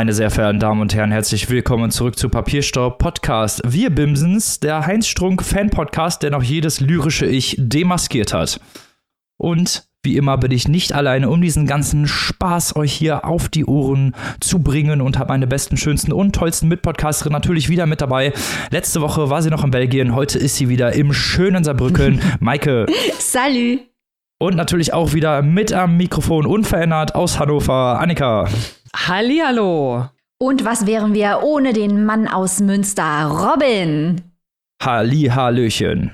Meine sehr verehrten Damen und Herren, herzlich willkommen zurück zu Papierstaub Podcast. Wir Bimsens, der Heinz Strunk Fan Podcast, der noch jedes lyrische Ich demaskiert hat. Und wie immer bin ich nicht alleine, um diesen ganzen Spaß euch hier auf die Ohren zu bringen und habe meine besten, schönsten und tollsten Mitpodcasterin natürlich wieder mit dabei. Letzte Woche war sie noch in Belgien, heute ist sie wieder im schönen Saarbrücken. Maike. Salut. Und natürlich auch wieder mit am Mikrofon unverändert aus Hannover, Annika. Hallihallo. Und was wären wir ohne den Mann aus Münster, Robin? Halli, Hallöchen.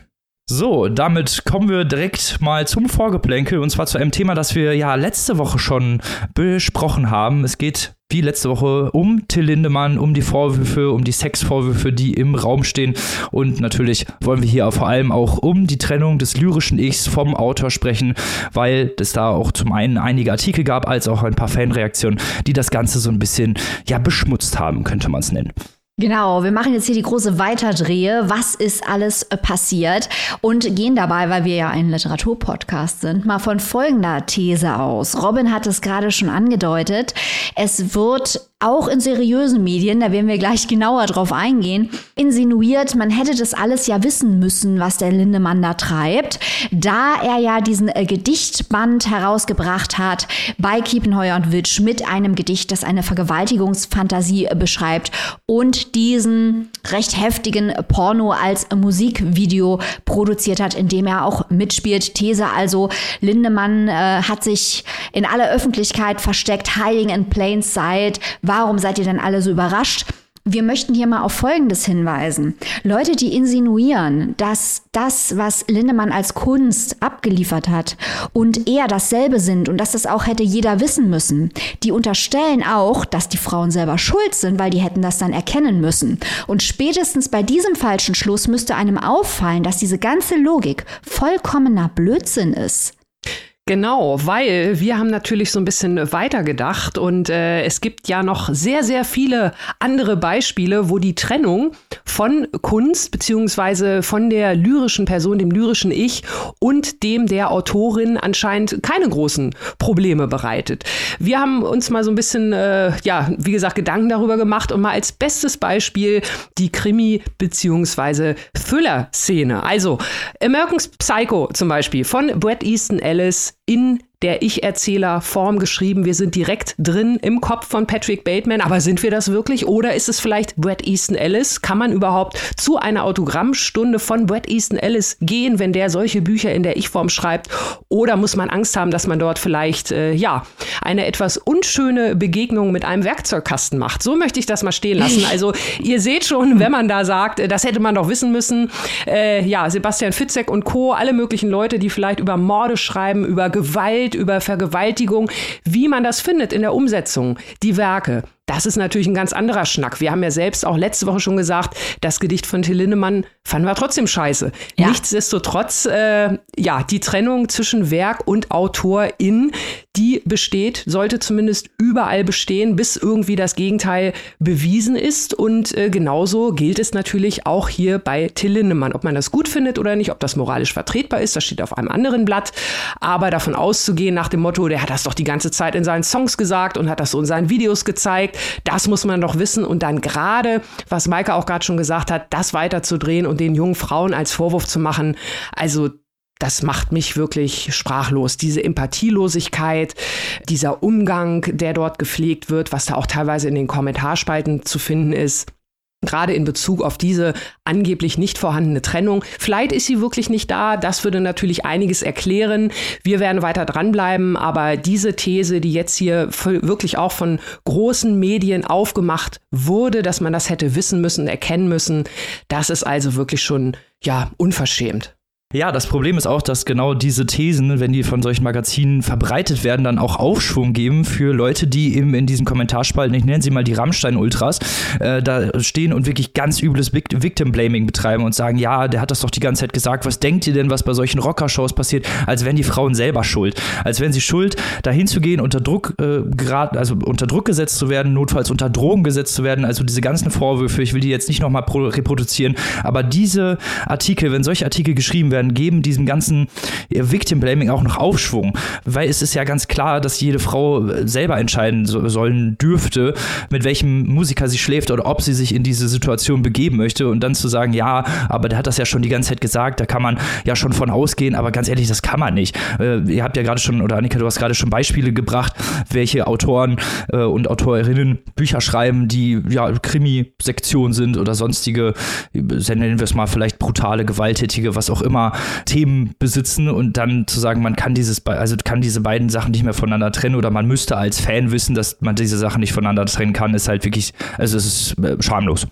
So, damit kommen wir direkt mal zum Vorgeplänkel und zwar zu einem Thema, das wir ja letzte Woche schon besprochen haben. Es geht wie letzte Woche um Till Lindemann, um die Vorwürfe, um die Sexvorwürfe, die im Raum stehen. Und natürlich wollen wir hier vor allem auch um die Trennung des lyrischen Ichs vom Autor sprechen, weil es da auch zum einen einige Artikel gab, als auch ein paar Fanreaktionen, die das Ganze so ein bisschen ja beschmutzt haben, könnte man es nennen. Genau, wir machen jetzt hier die große Weiterdrehe. Was ist alles äh, passiert? Und gehen dabei, weil wir ja ein Literaturpodcast sind, mal von folgender These aus. Robin hat es gerade schon angedeutet. Es wird auch in seriösen Medien, da werden wir gleich genauer drauf eingehen, insinuiert, man hätte das alles ja wissen müssen, was der Lindemann da treibt, da er ja diesen äh, Gedichtband herausgebracht hat bei Kiepenheuer und Witsch mit einem Gedicht, das eine Vergewaltigungsfantasie äh, beschreibt und diesen recht heftigen Porno als Musikvideo produziert hat, in dem er auch mitspielt. These also, Lindemann äh, hat sich in aller Öffentlichkeit versteckt, hiding in plain sight, Warum seid ihr denn alle so überrascht? Wir möchten hier mal auf Folgendes hinweisen. Leute, die insinuieren, dass das, was Lindemann als Kunst abgeliefert hat und er dasselbe sind und dass das auch hätte jeder wissen müssen, die unterstellen auch, dass die Frauen selber schuld sind, weil die hätten das dann erkennen müssen. Und spätestens bei diesem falschen Schluss müsste einem auffallen, dass diese ganze Logik vollkommener Blödsinn ist. Genau, weil wir haben natürlich so ein bisschen weitergedacht und äh, es gibt ja noch sehr, sehr viele andere Beispiele, wo die Trennung von Kunst beziehungsweise von der lyrischen Person, dem lyrischen Ich und dem der Autorin anscheinend keine großen Probleme bereitet. Wir haben uns mal so ein bisschen, äh, ja, wie gesagt, Gedanken darüber gemacht und mal als bestes Beispiel die Krimi- beziehungsweise Thriller-Szene. Also American Psycho zum Beispiel von Brett Easton Ellis in der Ich-Erzähler-Form geschrieben. Wir sind direkt drin im Kopf von Patrick Bateman. Aber sind wir das wirklich? Oder ist es vielleicht Brad Easton Ellis? Kann man überhaupt zu einer Autogrammstunde von Brad Easton Ellis gehen, wenn der solche Bücher in der Ich-Form schreibt? Oder muss man Angst haben, dass man dort vielleicht, äh, ja, eine etwas unschöne Begegnung mit einem Werkzeugkasten macht? So möchte ich das mal stehen lassen. Also, ihr seht schon, wenn man da sagt, äh, das hätte man doch wissen müssen. Äh, ja, Sebastian Fitzek und Co., alle möglichen Leute, die vielleicht über Morde schreiben, über Gewalt, über Vergewaltigung, wie man das findet in der Umsetzung, die Werke. Das ist natürlich ein ganz anderer Schnack. Wir haben ja selbst auch letzte Woche schon gesagt, das Gedicht von Till Lindemann fanden wir trotzdem scheiße. Ja. Nichtsdestotrotz, äh, ja, die Trennung zwischen Werk und Autorin, die besteht, sollte zumindest überall bestehen, bis irgendwie das Gegenteil bewiesen ist. Und äh, genauso gilt es natürlich auch hier bei Till Lindemann. Ob man das gut findet oder nicht, ob das moralisch vertretbar ist, das steht auf einem anderen Blatt. Aber davon auszugehen nach dem Motto, der hat das doch die ganze Zeit in seinen Songs gesagt und hat das so in seinen Videos gezeigt, das muss man doch wissen und dann gerade, was Maike auch gerade schon gesagt hat, das weiterzudrehen und den jungen Frauen als Vorwurf zu machen. Also das macht mich wirklich sprachlos. Diese Empathielosigkeit, dieser Umgang, der dort gepflegt wird, was da auch teilweise in den Kommentarspalten zu finden ist gerade in Bezug auf diese angeblich nicht vorhandene Trennung. Vielleicht ist sie wirklich nicht da, das würde natürlich einiges erklären. Wir werden weiter dranbleiben, aber diese These, die jetzt hier wirklich auch von großen Medien aufgemacht wurde, dass man das hätte wissen müssen, erkennen müssen, das ist also wirklich schon ja unverschämt. Ja, das Problem ist auch, dass genau diese Thesen, wenn die von solchen Magazinen verbreitet werden, dann auch Aufschwung geben für Leute, die eben in diesen Kommentarspalten, ich nenne sie mal die Rammstein-Ultras, äh, da stehen und wirklich ganz übles Victim-Blaming betreiben und sagen, ja, der hat das doch die ganze Zeit gesagt, was denkt ihr denn, was bei solchen Rockershows passiert, als wären die Frauen selber schuld, als wären sie schuld, dahin zu gehen, unter Druck, äh, grad, also unter Druck gesetzt zu werden, notfalls unter Drogen gesetzt zu werden, also diese ganzen Vorwürfe, ich will die jetzt nicht nochmal reproduzieren, aber diese Artikel, wenn solche Artikel geschrieben werden, werden, geben diesem ganzen Victim Blaming auch noch Aufschwung. Weil es ist ja ganz klar, dass jede Frau selber entscheiden so, sollen dürfte, mit welchem Musiker sie schläft oder ob sie sich in diese Situation begeben möchte. Und dann zu sagen, ja, aber der hat das ja schon die ganze Zeit gesagt, da kann man ja schon von ausgehen, aber ganz ehrlich, das kann man nicht. Äh, ihr habt ja gerade schon, oder Annika, du hast gerade schon Beispiele gebracht, welche Autoren äh, und Autorinnen Bücher schreiben, die ja Krimi-Sektion sind oder sonstige, nennen wir es mal vielleicht brutale, gewalttätige, was auch immer, Themen besitzen und dann zu sagen, man kann dieses, also kann diese beiden Sachen nicht mehr voneinander trennen oder man müsste als Fan wissen, dass man diese Sachen nicht voneinander trennen kann, ist halt wirklich, also es ist äh, schamlos.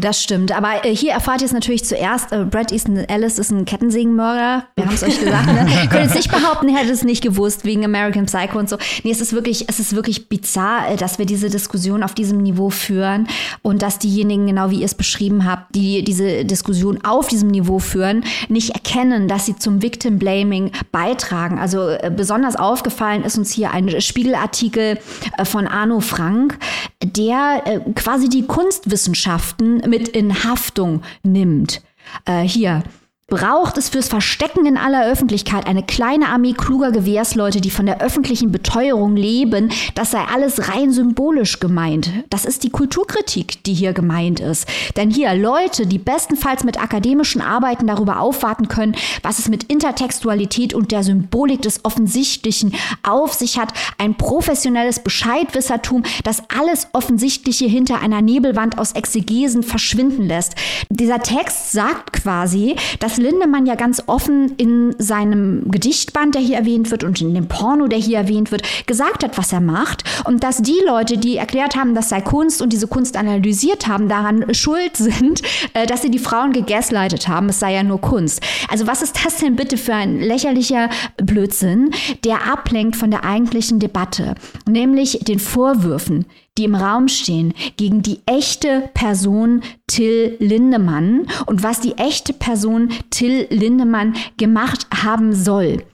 Das stimmt, aber äh, hier erfahrt ihr es natürlich zuerst. Äh, Brad Easton Ellis ist ein Kettensägenmörder. Wir haben es euch gesagt. Ne? Könnt jetzt nicht behaupten, ihr hättet es nicht gewusst wegen American Psycho und so. Nee, es ist wirklich, es ist wirklich bizarr, äh, dass wir diese Diskussion auf diesem Niveau führen und dass diejenigen, genau wie ihr es beschrieben habt, die diese Diskussion auf diesem Niveau führen, nicht erkennen, dass sie zum Victim Blaming beitragen. Also äh, besonders aufgefallen ist uns hier ein Spiegelartikel äh, von Arno Frank, der äh, quasi die Kunstwissenschaften mit in Haftung nimmt. Äh, hier, braucht es fürs Verstecken in aller Öffentlichkeit eine kleine Armee kluger Gewehrsleute, die von der öffentlichen Beteuerung leben, das sei alles rein symbolisch gemeint. Das ist die Kulturkritik, die hier gemeint ist. Denn hier Leute, die bestenfalls mit akademischen Arbeiten darüber aufwarten können, was es mit Intertextualität und der Symbolik des Offensichtlichen auf sich hat, ein professionelles Bescheidwissertum, das alles Offensichtliche hinter einer Nebelwand aus Exegesen verschwinden lässt. Dieser Text sagt quasi, dass Lindemann ja ganz offen in seinem Gedichtband, der hier erwähnt wird, und in dem Porno, der hier erwähnt wird, gesagt hat, was er macht. Und dass die Leute, die erklärt haben, das sei Kunst und diese Kunst analysiert haben, daran schuld sind, äh, dass sie die Frauen gegaslightet haben. Es sei ja nur Kunst. Also was ist das denn bitte für ein lächerlicher Blödsinn, der ablenkt von der eigentlichen Debatte, nämlich den Vorwürfen, die im Raum stehen, gegen die echte Person Till Lindemann und was die echte Person Till Lindemann gemacht haben soll.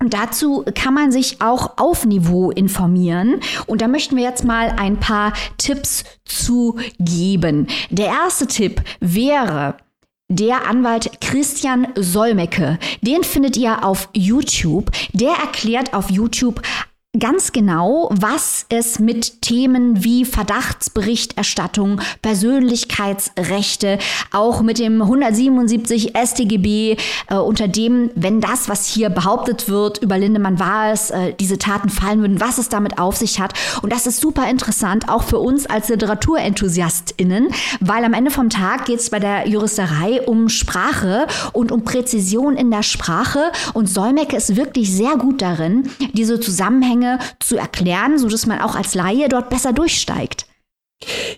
Und dazu kann man sich auch auf Niveau informieren. Und da möchten wir jetzt mal ein paar Tipps zu geben. Der erste Tipp wäre, der Anwalt Christian Solmecke, den findet ihr auf YouTube. Der erklärt auf YouTube ganz genau, was es mit Themen wie Verdachtsberichterstattung, Persönlichkeitsrechte, auch mit dem 177 StGB, äh, unter dem, wenn das, was hier behauptet wird, über Lindemann war es, äh, diese Taten fallen würden, was es damit auf sich hat. Und das ist super interessant, auch für uns als LiteratumenthusiastInnen, weil am Ende vom Tag geht es bei der Juristerei um Sprache und um Präzision in der Sprache. Und Solmecke ist wirklich sehr gut darin, diese Zusammenhänge Zusammenhänge zu erklären, sodass man auch als Laie dort besser durchsteigt.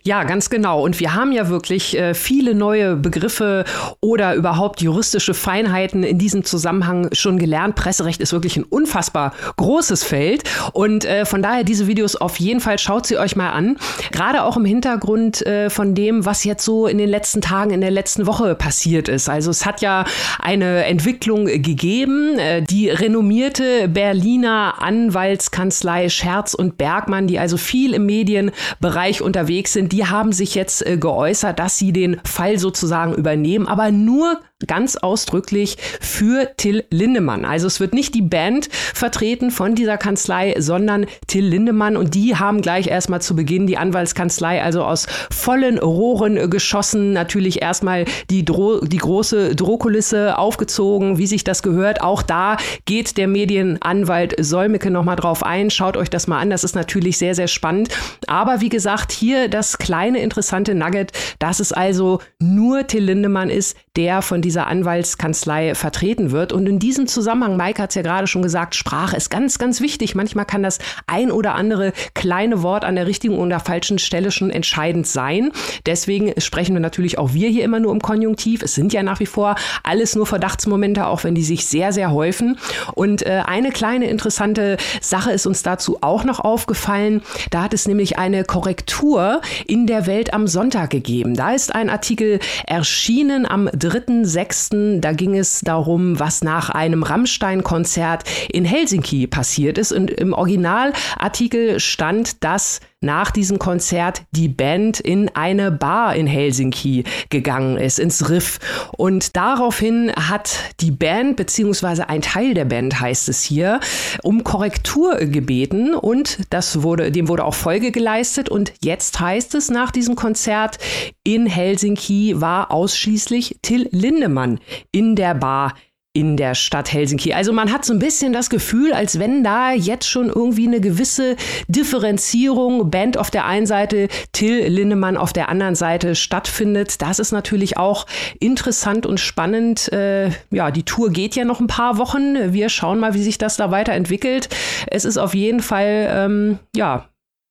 Ja, ganz genau. Und wir haben ja wirklich äh, viele neue Begriffe oder überhaupt juristische Feinheiten in diesem Zusammenhang schon gelernt. Presserecht ist wirklich ein unfassbar großes Feld. Und äh, von daher diese Videos auf jeden Fall schaut sie euch mal an. Gerade auch im Hintergrund äh, von dem, was jetzt so in den letzten Tagen, in der letzten Woche passiert ist. Also es hat ja eine Entwicklung gegeben. Äh, die renommierte Berliner Anwaltskanzlei Scherz und Bergmann, die also viel im Medienbereich unterwegs unterwegs sind, die haben sich jetzt äh, geäußert, dass sie den Fall sozusagen übernehmen, aber nur ganz ausdrücklich für Till Lindemann. Also es wird nicht die Band vertreten von dieser Kanzlei, sondern Till Lindemann und die haben gleich erstmal zu Beginn die Anwaltskanzlei also aus vollen Rohren geschossen, natürlich erstmal die, Dro die große Drohkulisse aufgezogen, wie sich das gehört. Auch da geht der Medienanwalt Solmecke nochmal drauf ein. Schaut euch das mal an, das ist natürlich sehr, sehr spannend. Aber wie gesagt, hier das kleine interessante Nugget, dass es also nur Till Lindemann ist, der von dieser Anwaltskanzlei vertreten wird. Und in diesem Zusammenhang, Mike hat es ja gerade schon gesagt, Sprache ist ganz, ganz wichtig. Manchmal kann das ein oder andere kleine Wort an der richtigen oder falschen Stelle schon entscheidend sein. Deswegen sprechen wir natürlich auch wir hier immer nur im Konjunktiv. Es sind ja nach wie vor alles nur Verdachtsmomente, auch wenn die sich sehr, sehr häufen. Und äh, eine kleine interessante Sache ist uns dazu auch noch aufgefallen. Da hat es nämlich eine Korrektur in der Welt am Sonntag gegeben. Da ist ein Artikel erschienen am 3.6. Da ging es darum, was nach einem Rammstein-Konzert in Helsinki passiert ist. Und im Originalartikel stand, dass nach diesem Konzert die Band in eine Bar in Helsinki gegangen ist, ins Riff. Und daraufhin hat die Band, beziehungsweise ein Teil der Band heißt es hier, um Korrektur gebeten und das wurde, dem wurde auch Folge geleistet. Und jetzt heißt es nach diesem Konzert in Helsinki war ausschließlich Till Lindemann in der Bar in der Stadt Helsinki. Also man hat so ein bisschen das Gefühl, als wenn da jetzt schon irgendwie eine gewisse Differenzierung Band auf der einen Seite, Till Lindemann auf der anderen Seite stattfindet. Das ist natürlich auch interessant und spannend. Äh, ja, die Tour geht ja noch ein paar Wochen. Wir schauen mal, wie sich das da weiterentwickelt. Es ist auf jeden Fall, ähm, ja,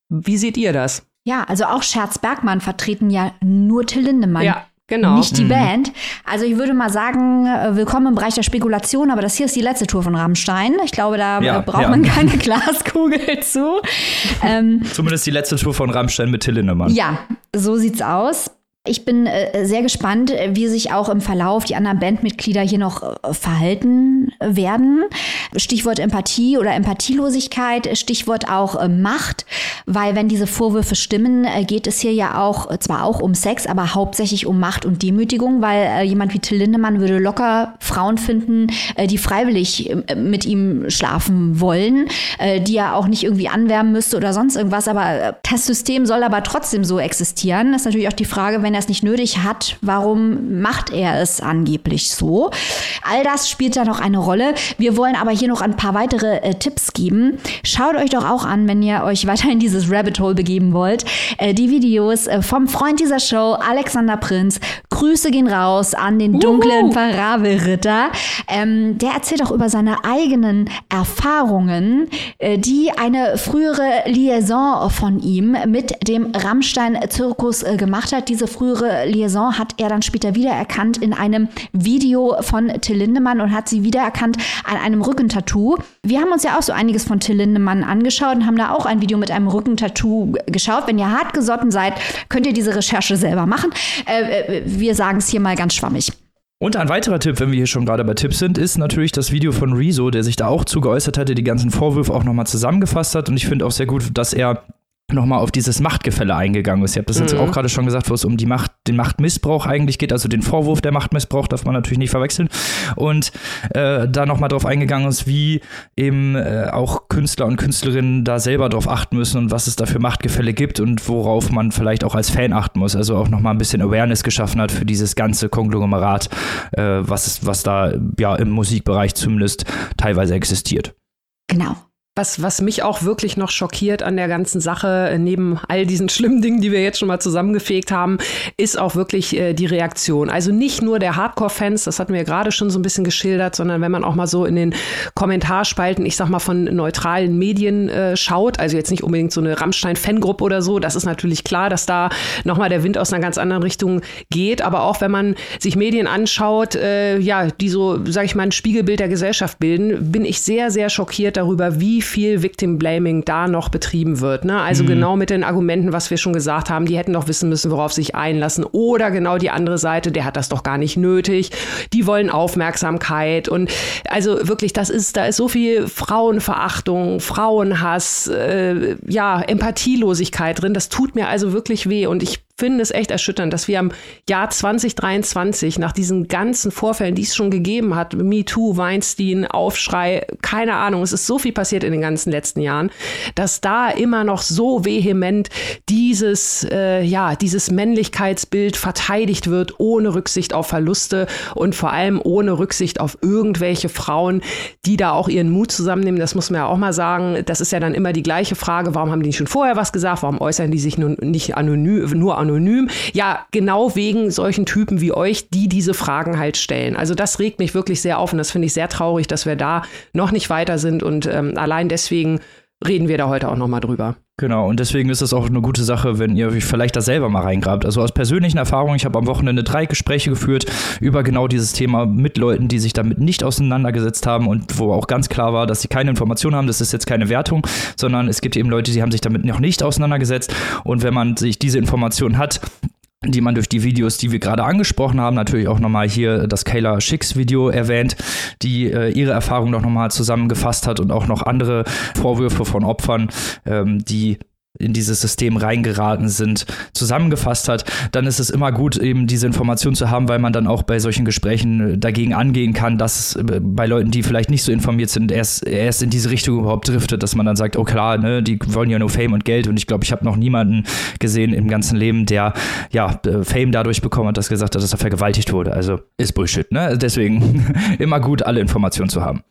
wie seht ihr das? Ja, also auch Scherz Bergmann vertreten ja nur Till Lindemann. Ja, Genau. Nicht die mhm. Band. Also ich würde mal sagen, äh, willkommen im Bereich der Spekulation, aber das hier ist die letzte Tour von Rammstein. Ich glaube, da ja, braucht ja. man keine Glaskugel zu. Ähm, Zumindest die letzte Tour von Rammstein mit Till Lindemann. Ja, so sieht's aus. Ich bin äh, sehr gespannt, wie sich auch im Verlauf die anderen Bandmitglieder hier noch äh, verhalten werden. Stichwort Empathie oder Empathielosigkeit, Stichwort auch äh, Macht, weil wenn diese Vorwürfe stimmen, geht es hier ja auch zwar auch um Sex, aber hauptsächlich um Macht und Demütigung, weil jemand wie Till Lindemann würde locker Frauen finden, die freiwillig mit ihm schlafen wollen, die er auch nicht irgendwie anwärmen müsste oder sonst irgendwas. Aber das System soll aber trotzdem so existieren. Das ist natürlich auch die Frage, wenn er es nicht nötig hat, warum macht er es angeblich so? All das spielt da noch eine Rolle. Wir wollen aber hier noch ein paar weitere äh, Tipps geben. Schaut euch doch auch an, wenn ihr euch weiter in dieses Rabbit Hole begeben wollt, äh, die Videos äh, vom Freund dieser Show, Alexander Prinz. Grüße gehen raus an den dunklen Parabelritter. Ähm, der erzählt auch über seine eigenen Erfahrungen, äh, die eine frühere Liaison von ihm mit dem Rammstein-Zirkus äh, gemacht hat. Diese frühere Liaison hat er dann später wiedererkannt in einem Video von Till Lindemann und hat sie wiedererkannt an einem Rückentattoo. Wir haben uns ja auch so einiges von Till Lindemann angeschaut und haben da auch ein Video mit einem Rückentattoo geschaut. Wenn ihr hart gesotten seid, könnt ihr diese Recherche selber machen. Äh, äh wir sagen es hier mal ganz schwammig. Und ein weiterer Tipp, wenn wir hier schon gerade bei Tipps sind, ist natürlich das Video von Rezo, der sich da auch zu geäußert hatte, die ganzen Vorwürfe auch nochmal zusammengefasst hat. Und ich finde auch sehr gut, dass er nochmal auf dieses Machtgefälle eingegangen ist. Ihr habt das mhm. jetzt auch gerade schon gesagt, wo es um die Macht, den Machtmissbrauch eigentlich geht, also den Vorwurf der Machtmissbrauch darf man natürlich nicht verwechseln. Und äh, da nochmal drauf eingegangen ist, wie eben äh, auch Künstler und Künstlerinnen da selber drauf achten müssen und was es da für Machtgefälle gibt und worauf man vielleicht auch als Fan achten muss. Also auch nochmal ein bisschen Awareness geschaffen hat für dieses ganze Konglomerat, äh, was, was da ja im Musikbereich zumindest teilweise existiert. Genau. Was, was mich auch wirklich noch schockiert an der ganzen Sache, neben all diesen schlimmen Dingen, die wir jetzt schon mal zusammengefegt haben, ist auch wirklich äh, die Reaktion. Also nicht nur der Hardcore-Fans, das hatten wir gerade schon so ein bisschen geschildert, sondern wenn man auch mal so in den Kommentarspalten, ich sag mal, von neutralen Medien äh, schaut, also jetzt nicht unbedingt so eine Rammstein-Fangruppe oder so, das ist natürlich klar, dass da nochmal der Wind aus einer ganz anderen Richtung geht. Aber auch wenn man sich Medien anschaut, äh, ja, die so, sag ich mal, ein Spiegelbild der Gesellschaft bilden, bin ich sehr, sehr schockiert darüber, wie viel Victim Blaming da noch betrieben wird. Ne? Also mhm. genau mit den Argumenten, was wir schon gesagt haben, die hätten doch wissen müssen, worauf sie sich einlassen. Oder genau die andere Seite, der hat das doch gar nicht nötig. Die wollen Aufmerksamkeit. Und also wirklich, das ist, da ist so viel Frauenverachtung, Frauenhass, äh, ja, Empathielosigkeit drin. Das tut mir also wirklich weh. Und ich finde es echt erschütternd, dass wir am Jahr 2023 nach diesen ganzen Vorfällen, die es schon gegeben hat, MeToo, Weinstein, Aufschrei, keine Ahnung, es ist so viel passiert in den ganzen letzten Jahren, dass da immer noch so vehement dieses, äh, ja, dieses Männlichkeitsbild verteidigt wird, ohne Rücksicht auf Verluste und vor allem ohne Rücksicht auf irgendwelche Frauen, die da auch ihren Mut zusammennehmen. Das muss man ja auch mal sagen. Das ist ja dann immer die gleiche Frage. Warum haben die schon vorher was gesagt? Warum äußern die sich nun nicht anonym, nur anonym? Anonym. Ja, genau wegen solchen Typen wie euch, die diese Fragen halt stellen. Also das regt mich wirklich sehr auf und das finde ich sehr traurig, dass wir da noch nicht weiter sind und ähm, allein deswegen reden wir da heute auch nochmal drüber. Genau, und deswegen ist es auch eine gute Sache, wenn ihr euch vielleicht da selber mal reingrabt. Also aus persönlichen Erfahrungen, ich habe am Wochenende drei Gespräche geführt über genau dieses Thema mit Leuten, die sich damit nicht auseinandergesetzt haben und wo auch ganz klar war, dass sie keine Informationen haben. Das ist jetzt keine Wertung, sondern es gibt eben Leute, die haben sich damit noch nicht auseinandergesetzt. Und wenn man sich diese Informationen hat, die man durch die Videos, die wir gerade angesprochen haben, natürlich auch nochmal hier das Kayla Schicks Video erwähnt, die äh, ihre Erfahrung noch nochmal zusammengefasst hat und auch noch andere Vorwürfe von Opfern, ähm, die in dieses System reingeraten sind, zusammengefasst hat, dann ist es immer gut, eben diese Information zu haben, weil man dann auch bei solchen Gesprächen äh, dagegen angehen kann, dass äh, bei Leuten, die vielleicht nicht so informiert sind, erst, erst in diese Richtung überhaupt driftet, dass man dann sagt, oh klar, ne, die wollen ja nur Fame und Geld und ich glaube, ich habe noch niemanden gesehen im ganzen Leben, der ja äh, Fame dadurch bekommen hat, dass gesagt hat, dass er vergewaltigt wurde. Also ist Bullshit, ne? Deswegen immer gut, alle Informationen zu haben.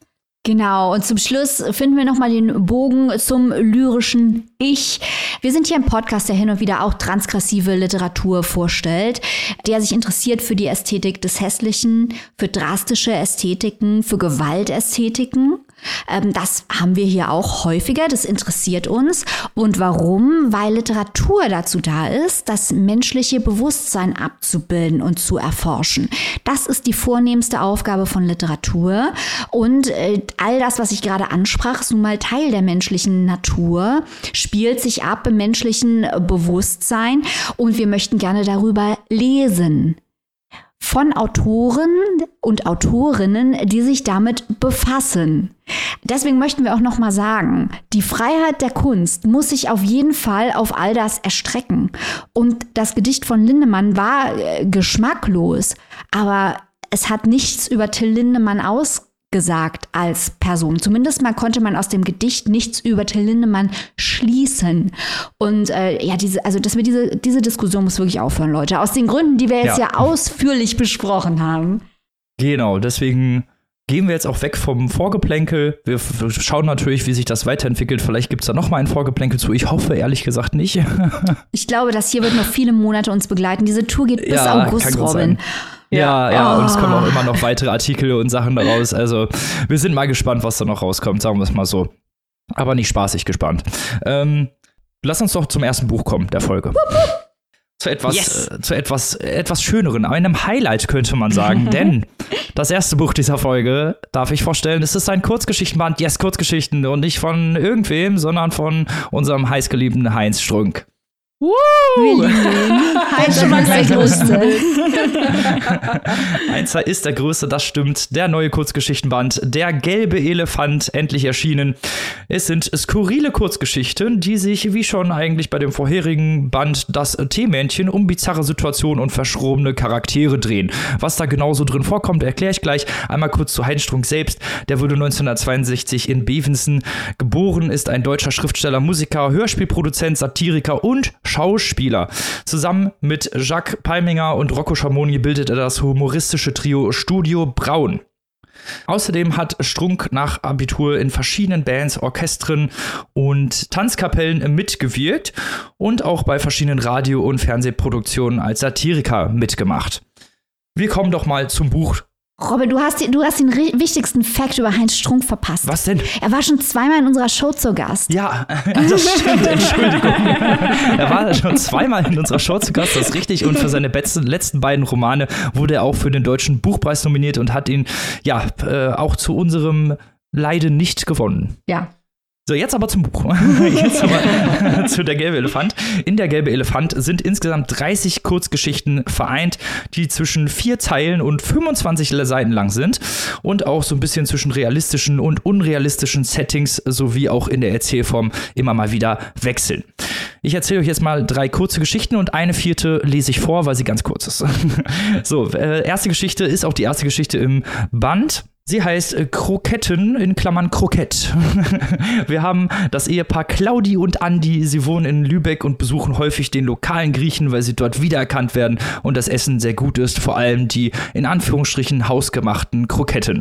Genau, und zum Schluss finden wir nochmal den Bogen zum lyrischen Ich. Wir sind hier ein Podcast, der hin und wieder auch transgressive Literatur vorstellt, der sich interessiert für die Ästhetik des Hässlichen, für drastische Ästhetiken, für Gewaltästhetiken. Ähm, das haben wir hier auch häufiger, das interessiert uns. Und warum? Weil Literatur dazu da ist, das menschliche Bewusstsein abzubilden und zu erforschen. Das ist die vornehmste Aufgabe von Literatur. Und äh, all das, was ich gerade ansprach, ist nun mal Teil der menschlichen Natur, spielt sich ab im menschlichen Bewusstsein und wir möchten gerne darüber lesen von Autoren und Autorinnen, die sich damit befassen. Deswegen möchten wir auch noch mal sagen, die Freiheit der Kunst muss sich auf jeden Fall auf all das erstrecken. Und das Gedicht von Lindemann war äh, geschmacklos, aber es hat nichts über Till Lindemann aus gesagt als Person. Zumindest mal konnte man aus dem Gedicht nichts über Till Lindemann schließen. Und äh, ja, diese, also dass wir diese, diese Diskussion muss wirklich aufhören, Leute. Aus den Gründen, die wir jetzt ja, ja ausführlich besprochen haben. Genau, deswegen gehen wir jetzt auch weg vom Vorgeplänkel. Wir schauen natürlich, wie sich das weiterentwickelt. Vielleicht gibt es da noch mal ein Vorgeplänkel zu. Ich hoffe ehrlich gesagt nicht. ich glaube, das hier wird noch viele Monate uns begleiten. Diese Tour geht bis ja, August, Robin. Sein. Ja, ja, oh. und es kommen auch immer noch weitere Artikel und Sachen daraus. Also, wir sind mal gespannt, was da noch rauskommt, sagen wir es mal so. Aber nicht spaßig gespannt. Ähm, lass uns doch zum ersten Buch kommen, der Folge. Zu etwas, yes. äh, zu etwas, etwas schöneren, einem Highlight könnte man sagen, denn das erste Buch dieser Folge, darf ich vorstellen, es ist ein Kurzgeschichtenband, yes, Kurzgeschichten und nicht von irgendwem, sondern von unserem heißgeliebten Heinz Strunk. Woo! Heinz schon mal der Größte. Heinzer ist der Größte, das stimmt. Der neue Kurzgeschichtenband, Der gelbe Elefant, endlich erschienen. Es sind skurrile Kurzgeschichten, die sich, wie schon eigentlich bei dem vorherigen Band, das Teemännchen um bizarre Situationen und verschrobene Charaktere drehen. Was da genauso drin vorkommt, erkläre ich gleich. Einmal kurz zu Heinz Strunk selbst. Der wurde 1962 in Bevensen geboren, ist ein deutscher Schriftsteller, Musiker, Hörspielproduzent, Satiriker und Schauspieler. Zusammen mit Jacques Palminger und Rocco Schamoni bildet er das humoristische Trio Studio Braun. Außerdem hat Strunk nach Abitur in verschiedenen Bands, Orchestren und Tanzkapellen mitgewirkt und auch bei verschiedenen Radio- und Fernsehproduktionen als Satiriker mitgemacht. Wir kommen doch mal zum Buch Robin, du hast, du hast den wichtigsten Fakt über Heinz Strunk verpasst. Was denn? Er war schon zweimal in unserer Show zu Gast. Ja, das stimmt, Entschuldigung. er war schon zweimal in unserer Show zu Gast, das ist richtig. Und für seine letzten beiden Romane wurde er auch für den Deutschen Buchpreis nominiert und hat ihn ja äh, auch zu unserem Leiden nicht gewonnen. Ja, so, jetzt aber zum Buch. Jetzt aber zu Der gelbe Elefant. In Der gelbe Elefant sind insgesamt 30 Kurzgeschichten vereint, die zwischen vier Zeilen und 25 Seiten lang sind und auch so ein bisschen zwischen realistischen und unrealistischen Settings sowie auch in der Erzählform immer mal wieder wechseln. Ich erzähle euch jetzt mal drei kurze Geschichten und eine vierte lese ich vor, weil sie ganz kurz ist. so, äh, erste Geschichte ist auch die erste Geschichte im Band. Sie heißt äh, Kroketten in Klammern Krokett. Wir haben das Ehepaar Claudi und Andi. Sie wohnen in Lübeck und besuchen häufig den lokalen Griechen, weil sie dort wiedererkannt werden und das Essen sehr gut ist, vor allem die in Anführungsstrichen hausgemachten Kroketten.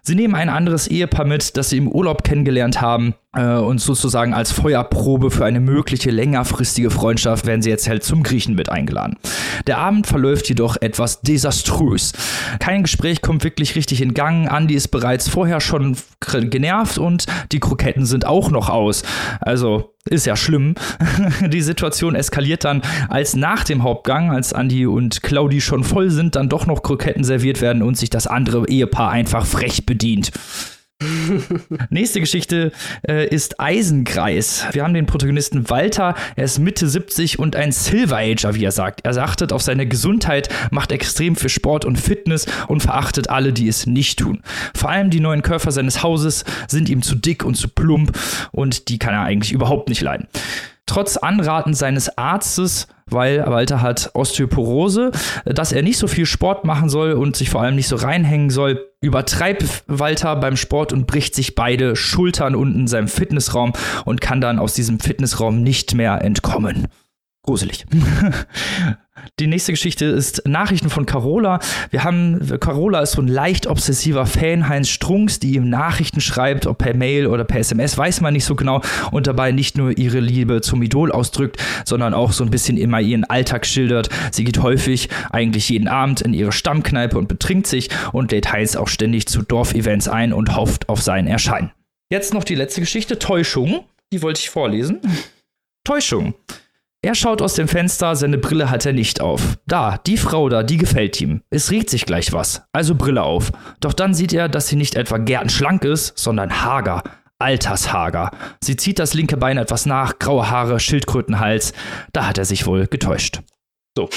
Sie nehmen ein anderes Ehepaar mit, das sie im Urlaub kennengelernt haben und sozusagen als Feuerprobe für eine mögliche längerfristige Freundschaft werden sie jetzt halt zum Griechen mit eingeladen. Der Abend verläuft jedoch etwas desaströs. Kein Gespräch kommt wirklich richtig in Gang. Andy ist bereits vorher schon genervt und die Kroketten sind auch noch aus. Also ist ja schlimm. Die Situation eskaliert dann, als nach dem Hauptgang, als Andy und Claudi schon voll sind, dann doch noch Kroketten serviert werden und sich das andere Ehepaar einfach frech bedient. Nächste Geschichte äh, ist Eisenkreis. Wir haben den Protagonisten Walter. Er ist Mitte 70 und ein Silver Ager, wie er sagt. Er achtet auf seine Gesundheit, macht extrem für Sport und Fitness und verachtet alle, die es nicht tun. Vor allem die neuen Körper seines Hauses sind ihm zu dick und zu plump und die kann er eigentlich überhaupt nicht leiden. Trotz Anraten seines Arztes, weil Walter hat Osteoporose, dass er nicht so viel Sport machen soll und sich vor allem nicht so reinhängen soll, übertreibt Walter beim Sport und bricht sich beide Schultern unten in seinem Fitnessraum und kann dann aus diesem Fitnessraum nicht mehr entkommen. Gruselig. Die nächste Geschichte ist Nachrichten von Carola. Wir haben, Carola ist so ein leicht obsessiver Fan Heinz Strunks, die ihm Nachrichten schreibt, ob per Mail oder per SMS, weiß man nicht so genau, und dabei nicht nur ihre Liebe zum Idol ausdrückt, sondern auch so ein bisschen immer ihren Alltag schildert. Sie geht häufig, eigentlich jeden Abend, in ihre Stammkneipe und betrinkt sich und lädt Heinz auch ständig zu Dorfevents ein und hofft auf sein Erscheinen. Jetzt noch die letzte Geschichte, Täuschung. Die wollte ich vorlesen. Täuschung. Er schaut aus dem Fenster, seine Brille hat er nicht auf. Da, die Frau da, die gefällt ihm. Es regt sich gleich was, also Brille auf. Doch dann sieht er, dass sie nicht etwa gärtenschlank ist, sondern hager. Altershager. Sie zieht das linke Bein etwas nach, graue Haare, Schildkrötenhals. Da hat er sich wohl getäuscht. So,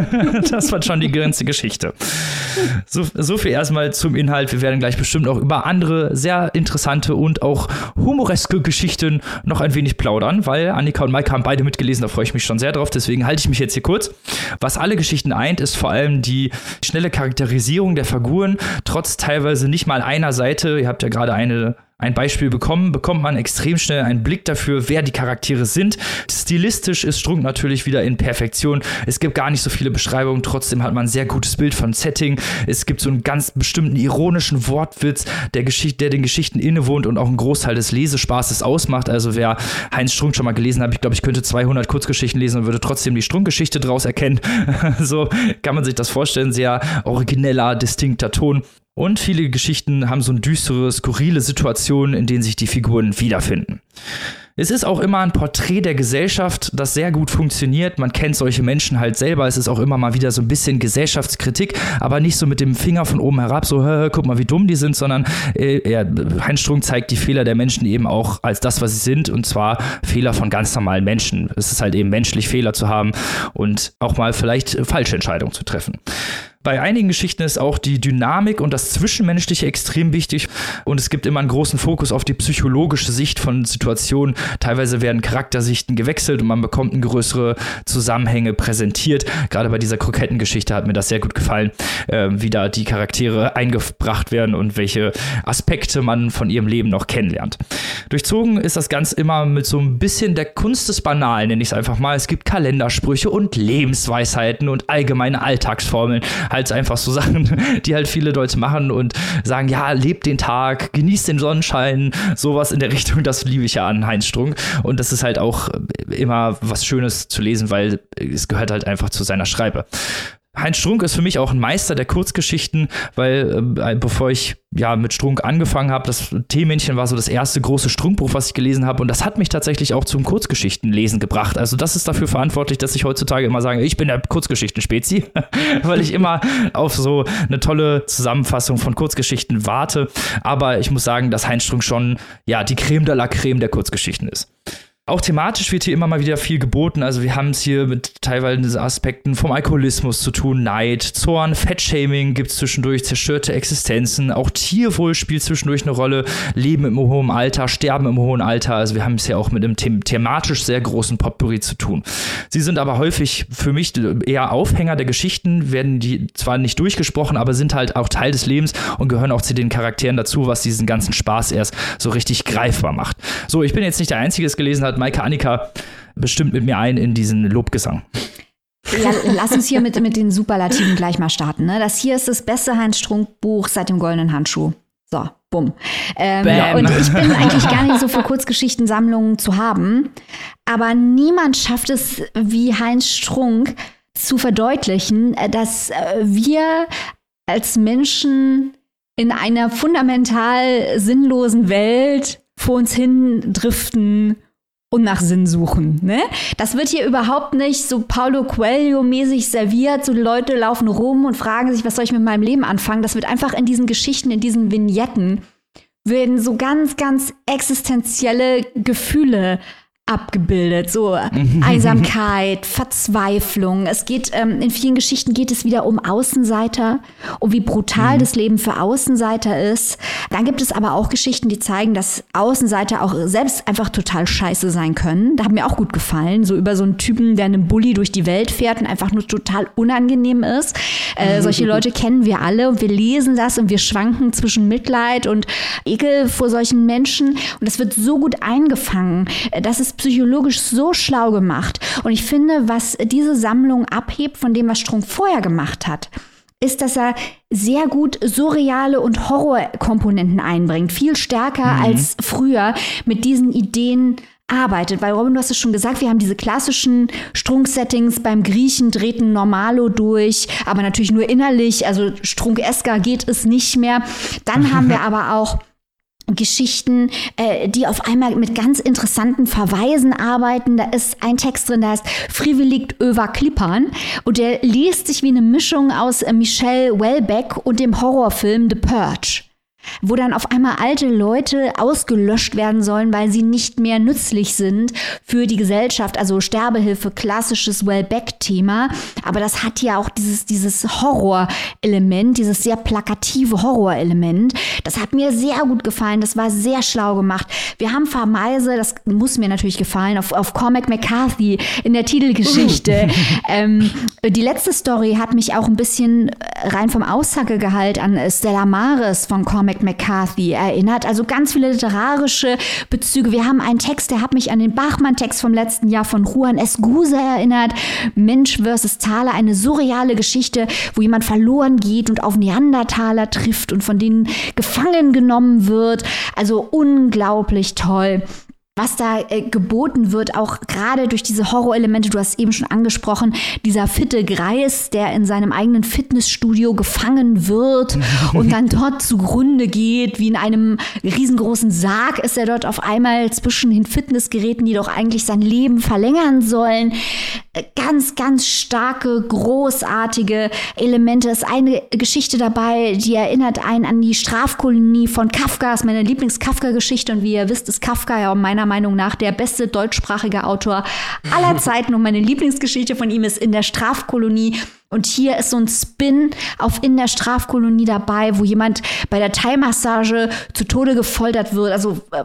das war schon die ganze Geschichte. So, so viel erstmal zum Inhalt. Wir werden gleich bestimmt auch über andere sehr interessante und auch humoreske Geschichten noch ein wenig plaudern, weil Annika und Maike haben beide mitgelesen, da freue ich mich schon sehr drauf. Deswegen halte ich mich jetzt hier kurz. Was alle Geschichten eint, ist vor allem die schnelle Charakterisierung der Figuren, trotz teilweise nicht mal einer Seite. Ihr habt ja gerade eine ein Beispiel bekommen, bekommt man extrem schnell einen Blick dafür, wer die Charaktere sind. Stilistisch ist Strunk natürlich wieder in Perfektion. Es gibt gar nicht so viele Beschreibungen, trotzdem hat man ein sehr gutes Bild von Setting. Es gibt so einen ganz bestimmten ironischen Wortwitz, der, Geschichte, der den Geschichten innewohnt und auch einen Großteil des Lesespaßes ausmacht. Also wer Heinz Strunk schon mal gelesen hat, ich glaube, ich könnte 200 Kurzgeschichten lesen und würde trotzdem die Strunk-Geschichte draus erkennen. so kann man sich das vorstellen. Sehr origineller, distinkter Ton. Und viele Geschichten haben so eine düstere, skurrile Situation, in denen sich die Figuren wiederfinden. Es ist auch immer ein Porträt der Gesellschaft, das sehr gut funktioniert. Man kennt solche Menschen halt selber. Es ist auch immer mal wieder so ein bisschen Gesellschaftskritik, aber nicht so mit dem Finger von oben herab, so, hör, hör, guck mal, wie dumm die sind, sondern äh, ja, Heinz Strunk zeigt die Fehler der Menschen eben auch als das, was sie sind, und zwar Fehler von ganz normalen Menschen. Es ist halt eben menschlich, Fehler zu haben und auch mal vielleicht falsche Entscheidungen zu treffen. Bei einigen Geschichten ist auch die Dynamik und das Zwischenmenschliche extrem wichtig und es gibt immer einen großen Fokus auf die psychologische Sicht von Situationen. Teilweise werden Charaktersichten gewechselt und man bekommt größere Zusammenhänge präsentiert. Gerade bei dieser Krokettengeschichte hat mir das sehr gut gefallen, äh, wie da die Charaktere eingebracht werden und welche Aspekte man von ihrem Leben noch kennenlernt. Durchzogen ist das Ganze immer mit so ein bisschen der Kunst des Banalen, nenne ich es einfach mal. Es gibt Kalendersprüche und Lebensweisheiten und allgemeine Alltagsformeln halt einfach so Sachen, die halt viele Leute machen und sagen, ja, lebt den Tag, genießt den Sonnenschein, sowas in der Richtung, das liebe ich ja an Heinz Strunk und das ist halt auch immer was Schönes zu lesen, weil es gehört halt einfach zu seiner Schreibe. Heinz Strunk ist für mich auch ein Meister der Kurzgeschichten, weil äh, bevor ich ja mit Strunk angefangen habe, das Teemännchen war so das erste große Strunkbuch, was ich gelesen habe und das hat mich tatsächlich auch zum Kurzgeschichtenlesen gebracht. Also das ist dafür verantwortlich, dass ich heutzutage immer sage, ich bin der Kurzgeschichten-Spezi, weil ich immer auf so eine tolle Zusammenfassung von Kurzgeschichten warte. Aber ich muss sagen, dass Heinz Strunk schon ja die Creme de la Creme der Kurzgeschichten ist. Auch thematisch wird hier immer mal wieder viel geboten. Also wir haben es hier mit teilweise Aspekten vom Alkoholismus zu tun, Neid, Zorn, Fettshaming gibt es zwischendurch, zerstörte Existenzen. Auch Tierwohl spielt zwischendurch eine Rolle. Leben im hohen Alter, Sterben im hohen Alter. Also wir haben es ja auch mit einem them thematisch sehr großen Potpourri zu tun. Sie sind aber häufig für mich eher Aufhänger der Geschichten, werden die zwar nicht durchgesprochen, aber sind halt auch Teil des Lebens und gehören auch zu den Charakteren dazu, was diesen ganzen Spaß erst so richtig greifbar macht. So, ich bin jetzt nicht der Einzige, der es gelesen hat Maike Annika bestimmt mit mir ein in diesen Lobgesang. Ja, lass uns hier mit, mit den Superlativen gleich mal starten. Ne? Das hier ist das beste Heinz-Strunk-Buch seit dem Goldenen Handschuh. So, bumm. Ähm, und ich bin eigentlich gar nicht so für Kurzgeschichtensammlungen zu haben. Aber niemand schafft es wie Heinz Strunk zu verdeutlichen, äh, dass äh, wir als Menschen in einer fundamental sinnlosen Welt vor uns hin driften und nach Sinn suchen. Ne? Das wird hier überhaupt nicht so Paulo Coelho-mäßig serviert. So Leute laufen rum und fragen sich, was soll ich mit meinem Leben anfangen? Das wird einfach in diesen Geschichten, in diesen Vignetten, werden so ganz, ganz existenzielle Gefühle abgebildet. So Einsamkeit, Verzweiflung. Es geht, ähm, in vielen Geschichten geht es wieder um Außenseiter, um wie brutal mhm. das Leben für Außenseiter ist. Dann gibt es aber auch Geschichten, die zeigen, dass Außenseiter auch selbst einfach total scheiße sein können. Da haben mir auch gut gefallen. So über so einen Typen, der einem Bulli durch die Welt fährt und einfach nur total unangenehm ist. Äh, solche Leute kennen wir alle und wir lesen das und wir schwanken zwischen Mitleid und Ekel vor solchen Menschen. Und das wird so gut eingefangen. Äh, das ist psychologisch so schlau gemacht. Und ich finde, was diese Sammlung abhebt von dem, was Strunk vorher gemacht hat, ist, dass er sehr gut surreale und Horrorkomponenten einbringt. Viel stärker mhm. als früher mit diesen Ideen arbeitet. Weil Robin, du hast es schon gesagt, wir haben diese klassischen Strunk-Settings. Beim Griechen treten Normalo durch, aber natürlich nur innerlich. Also Strunk-Esker geht es nicht mehr. Dann haben wir aber auch Geschichten, äh, die auf einmal mit ganz interessanten Verweisen arbeiten. Da ist ein Text drin, der heißt Frivilligt över Klippern und der liest sich wie eine Mischung aus äh, Michelle Welbeck und dem Horrorfilm The Purge wo dann auf einmal alte Leute ausgelöscht werden sollen, weil sie nicht mehr nützlich sind für die Gesellschaft. Also Sterbehilfe, klassisches Wellbeck-Thema. Aber das hat ja auch dieses, dieses Horrorelement, dieses sehr plakative Horrorelement. Das hat mir sehr gut gefallen. Das war sehr schlau gemacht. Wir haben Vermeise, das muss mir natürlich gefallen, auf, auf Cormac McCarthy in der Titelgeschichte. ähm, die letzte Story hat mich auch ein bisschen rein vom Aussagegehalt an Stella Maris von Cormac Cormac McCarthy erinnert. Also ganz viele literarische Bezüge. Wir haben einen Text, der hat mich an den Bachmann-Text vom letzten Jahr von Juan Escuse erinnert. Mensch versus Thaler, eine surreale Geschichte, wo jemand verloren geht und auf Neandertaler trifft und von denen gefangen genommen wird. Also unglaublich toll was da äh, geboten wird, auch gerade durch diese Horrorelemente, du hast eben schon angesprochen, dieser fitte Greis, der in seinem eigenen Fitnessstudio gefangen wird und dann dort zugrunde geht, wie in einem riesengroßen Sarg ist er dort auf einmal zwischen den Fitnessgeräten, die doch eigentlich sein Leben verlängern sollen. Äh, ganz, ganz starke, großartige Elemente. Es ist eine Geschichte dabei, die erinnert einen an die Strafkolonie von Kafka, das ist meine Lieblings-Kafka-Geschichte und wie ihr wisst, ist Kafka ja meiner meiner Meinung nach der beste deutschsprachige Autor aller Zeiten. Und meine Lieblingsgeschichte von ihm ist in der Strafkolonie und hier ist so ein Spin auf in der Strafkolonie dabei, wo jemand bei der Thai-Massage zu Tode gefoltert wird. Also, äh,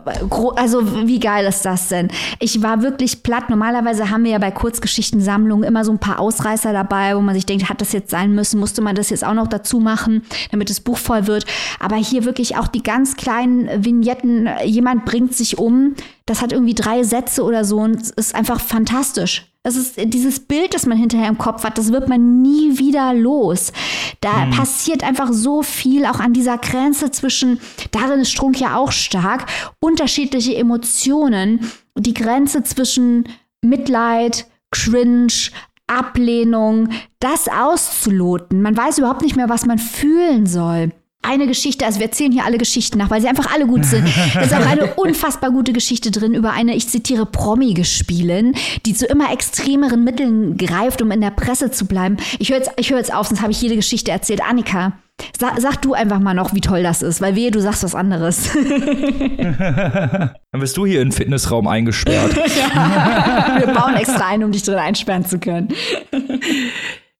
also wie geil ist das denn? Ich war wirklich platt. Normalerweise haben wir ja bei Kurzgeschichtensammlungen immer so ein paar Ausreißer dabei, wo man sich denkt, hat das jetzt sein müssen? Musste man das jetzt auch noch dazu machen, damit das Buch voll wird? Aber hier wirklich auch die ganz kleinen Vignetten. Jemand bringt sich um. Das hat irgendwie drei Sätze oder so und ist einfach fantastisch. Das ist dieses Bild, das man hinterher im Kopf hat, das wird man nie wieder los. Da mhm. passiert einfach so viel, auch an dieser Grenze zwischen, darin ist Strunk ja auch stark, unterschiedliche Emotionen. Die Grenze zwischen Mitleid, Cringe, Ablehnung, das auszuloten. Man weiß überhaupt nicht mehr, was man fühlen soll eine Geschichte, also wir erzählen hier alle Geschichten nach, weil sie einfach alle gut sind. Da ist auch eine unfassbar gute Geschichte drin über eine, ich zitiere, Promi-Gespielin, die zu immer extremeren Mitteln greift, um in der Presse zu bleiben. Ich höre jetzt, ich hör jetzt auf, sonst habe ich jede Geschichte erzählt. Annika, sag, sag, du einfach mal noch, wie toll das ist, weil wehe, du sagst was anderes. Dann wirst du hier in den Fitnessraum eingesperrt. ja, wir bauen extra ein, um dich drin einsperren zu können.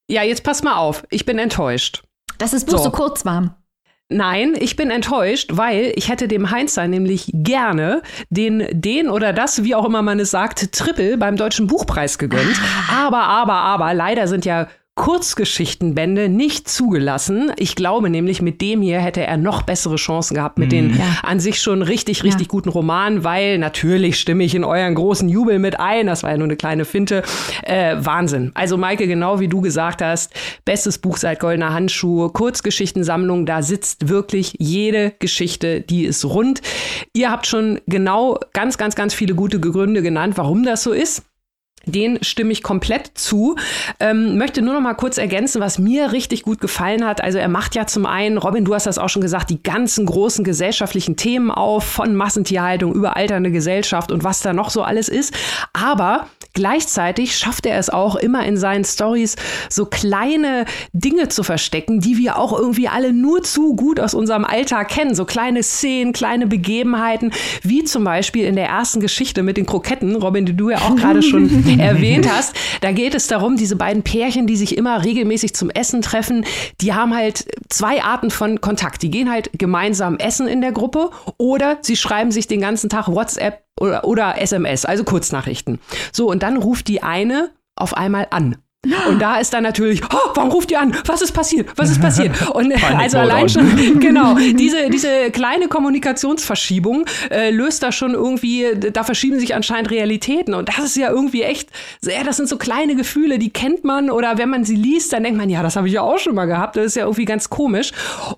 Ja, jetzt pass mal auf. Ich bin enttäuscht. Dass das Buch so, so kurz war. Nein, ich bin enttäuscht, weil ich hätte dem Heinz dann nämlich gerne den, den oder das, wie auch immer man es sagt, Triple beim Deutschen Buchpreis gegönnt. Ah. Aber, aber, aber, leider sind ja Kurzgeschichtenbände nicht zugelassen. Ich glaube nämlich, mit dem hier hätte er noch bessere Chancen gehabt, mit den mhm. ja. an sich schon richtig, richtig ja. guten Romanen, weil natürlich stimme ich in euren großen Jubel mit ein. Das war ja nur eine kleine Finte. Äh, Wahnsinn. Also, Maike, genau wie du gesagt hast, bestes Buch seit Goldener Handschuh, Kurzgeschichtensammlung, da sitzt wirklich jede Geschichte, die ist rund. Ihr habt schon genau ganz, ganz, ganz viele gute Gründe genannt, warum das so ist. Den stimme ich komplett zu. Ähm, möchte nur noch mal kurz ergänzen, was mir richtig gut gefallen hat. Also er macht ja zum einen, Robin, du hast das auch schon gesagt, die ganzen großen gesellschaftlichen Themen auf, von Massentierhaltung über alternde Gesellschaft und was da noch so alles ist. Aber Gleichzeitig schafft er es auch immer in seinen Stories so kleine Dinge zu verstecken, die wir auch irgendwie alle nur zu gut aus unserem Alltag kennen. So kleine Szenen, kleine Begebenheiten, wie zum Beispiel in der ersten Geschichte mit den Kroketten, Robin, die du ja auch gerade schon erwähnt hast. Da geht es darum, diese beiden Pärchen, die sich immer regelmäßig zum Essen treffen, die haben halt zwei Arten von Kontakt. Die gehen halt gemeinsam essen in der Gruppe oder sie schreiben sich den ganzen Tag WhatsApp oder, oder SMS, also Kurznachrichten. So, und dann ruft die eine auf einmal an. Und da ist dann natürlich, oh, warum ruft ihr an? Was ist passiert? Was ist passiert? Und also allein schon, genau, diese, diese kleine Kommunikationsverschiebung äh, löst da schon irgendwie, da verschieben sich anscheinend Realitäten. Und das ist ja irgendwie echt, ja, das sind so kleine Gefühle, die kennt man oder wenn man sie liest, dann denkt man, ja, das habe ich ja auch schon mal gehabt. Das ist ja irgendwie ganz komisch.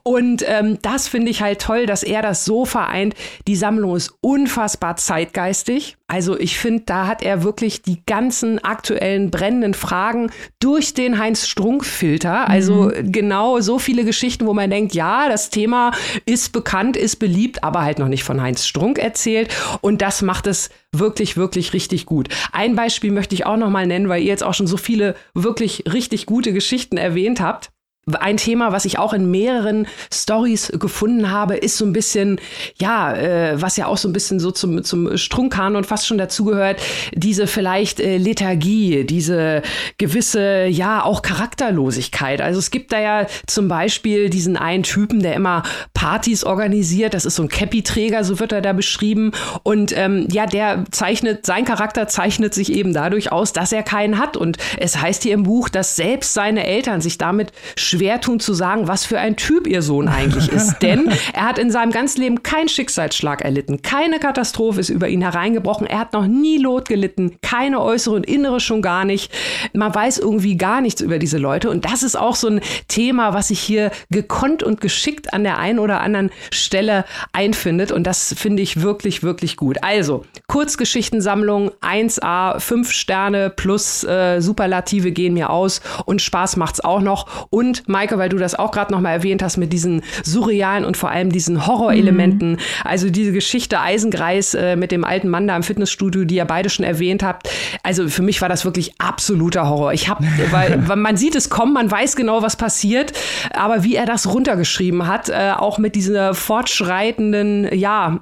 Und ähm, das finde ich halt toll, dass er das so vereint. Die Sammlung ist unfassbar zeitgeistig. Also ich finde, da hat er wirklich die ganzen aktuellen brennenden Fragen durch den Heinz Strunk-Filter. Also mhm. genau so viele Geschichten, wo man denkt, ja, das Thema ist bekannt, ist beliebt, aber halt noch nicht von Heinz Strunk erzählt. Und das macht es wirklich, wirklich richtig gut. Ein Beispiel möchte ich auch noch mal nennen, weil ihr jetzt auch schon so viele wirklich richtig gute Geschichten erwähnt habt. Ein Thema, was ich auch in mehreren Stories gefunden habe, ist so ein bisschen, ja, äh, was ja auch so ein bisschen so zum, zum Strunkan und fast schon dazugehört, diese vielleicht äh, Lethargie, diese gewisse, ja, auch Charakterlosigkeit. Also es gibt da ja zum Beispiel diesen einen Typen, der immer Partys organisiert. Das ist so ein Cappy-Träger, so wird er da beschrieben. Und ähm, ja, der zeichnet, sein Charakter zeichnet sich eben dadurch aus, dass er keinen hat. Und es heißt hier im Buch, dass selbst seine Eltern sich damit schwer tun zu sagen, was für ein Typ ihr Sohn eigentlich ist. Denn er hat in seinem ganzen Leben keinen Schicksalsschlag erlitten. Keine Katastrophe ist über ihn hereingebrochen. Er hat noch nie Lot gelitten. Keine äußere und innere schon gar nicht. Man weiß irgendwie gar nichts über diese Leute. Und das ist auch so ein Thema, was sich hier gekonnt und geschickt an der einen oder anderen Stelle einfindet. Und das finde ich wirklich, wirklich gut. Also, Kurzgeschichtensammlung 1a, 5 Sterne plus äh, Superlative gehen mir aus und Spaß macht's auch noch. Und Maike, weil du das auch gerade nochmal erwähnt hast mit diesen surrealen und vor allem diesen Horrorelementen. Mhm. Also diese Geschichte Eisengreis äh, mit dem alten Mann da im Fitnessstudio, die ihr beide schon erwähnt habt. Also für mich war das wirklich absoluter Horror. Ich habe, weil, weil man sieht es kommen, man weiß genau, was passiert, aber wie er das runtergeschrieben hat, äh, auch mit dieser fortschreitenden, ja,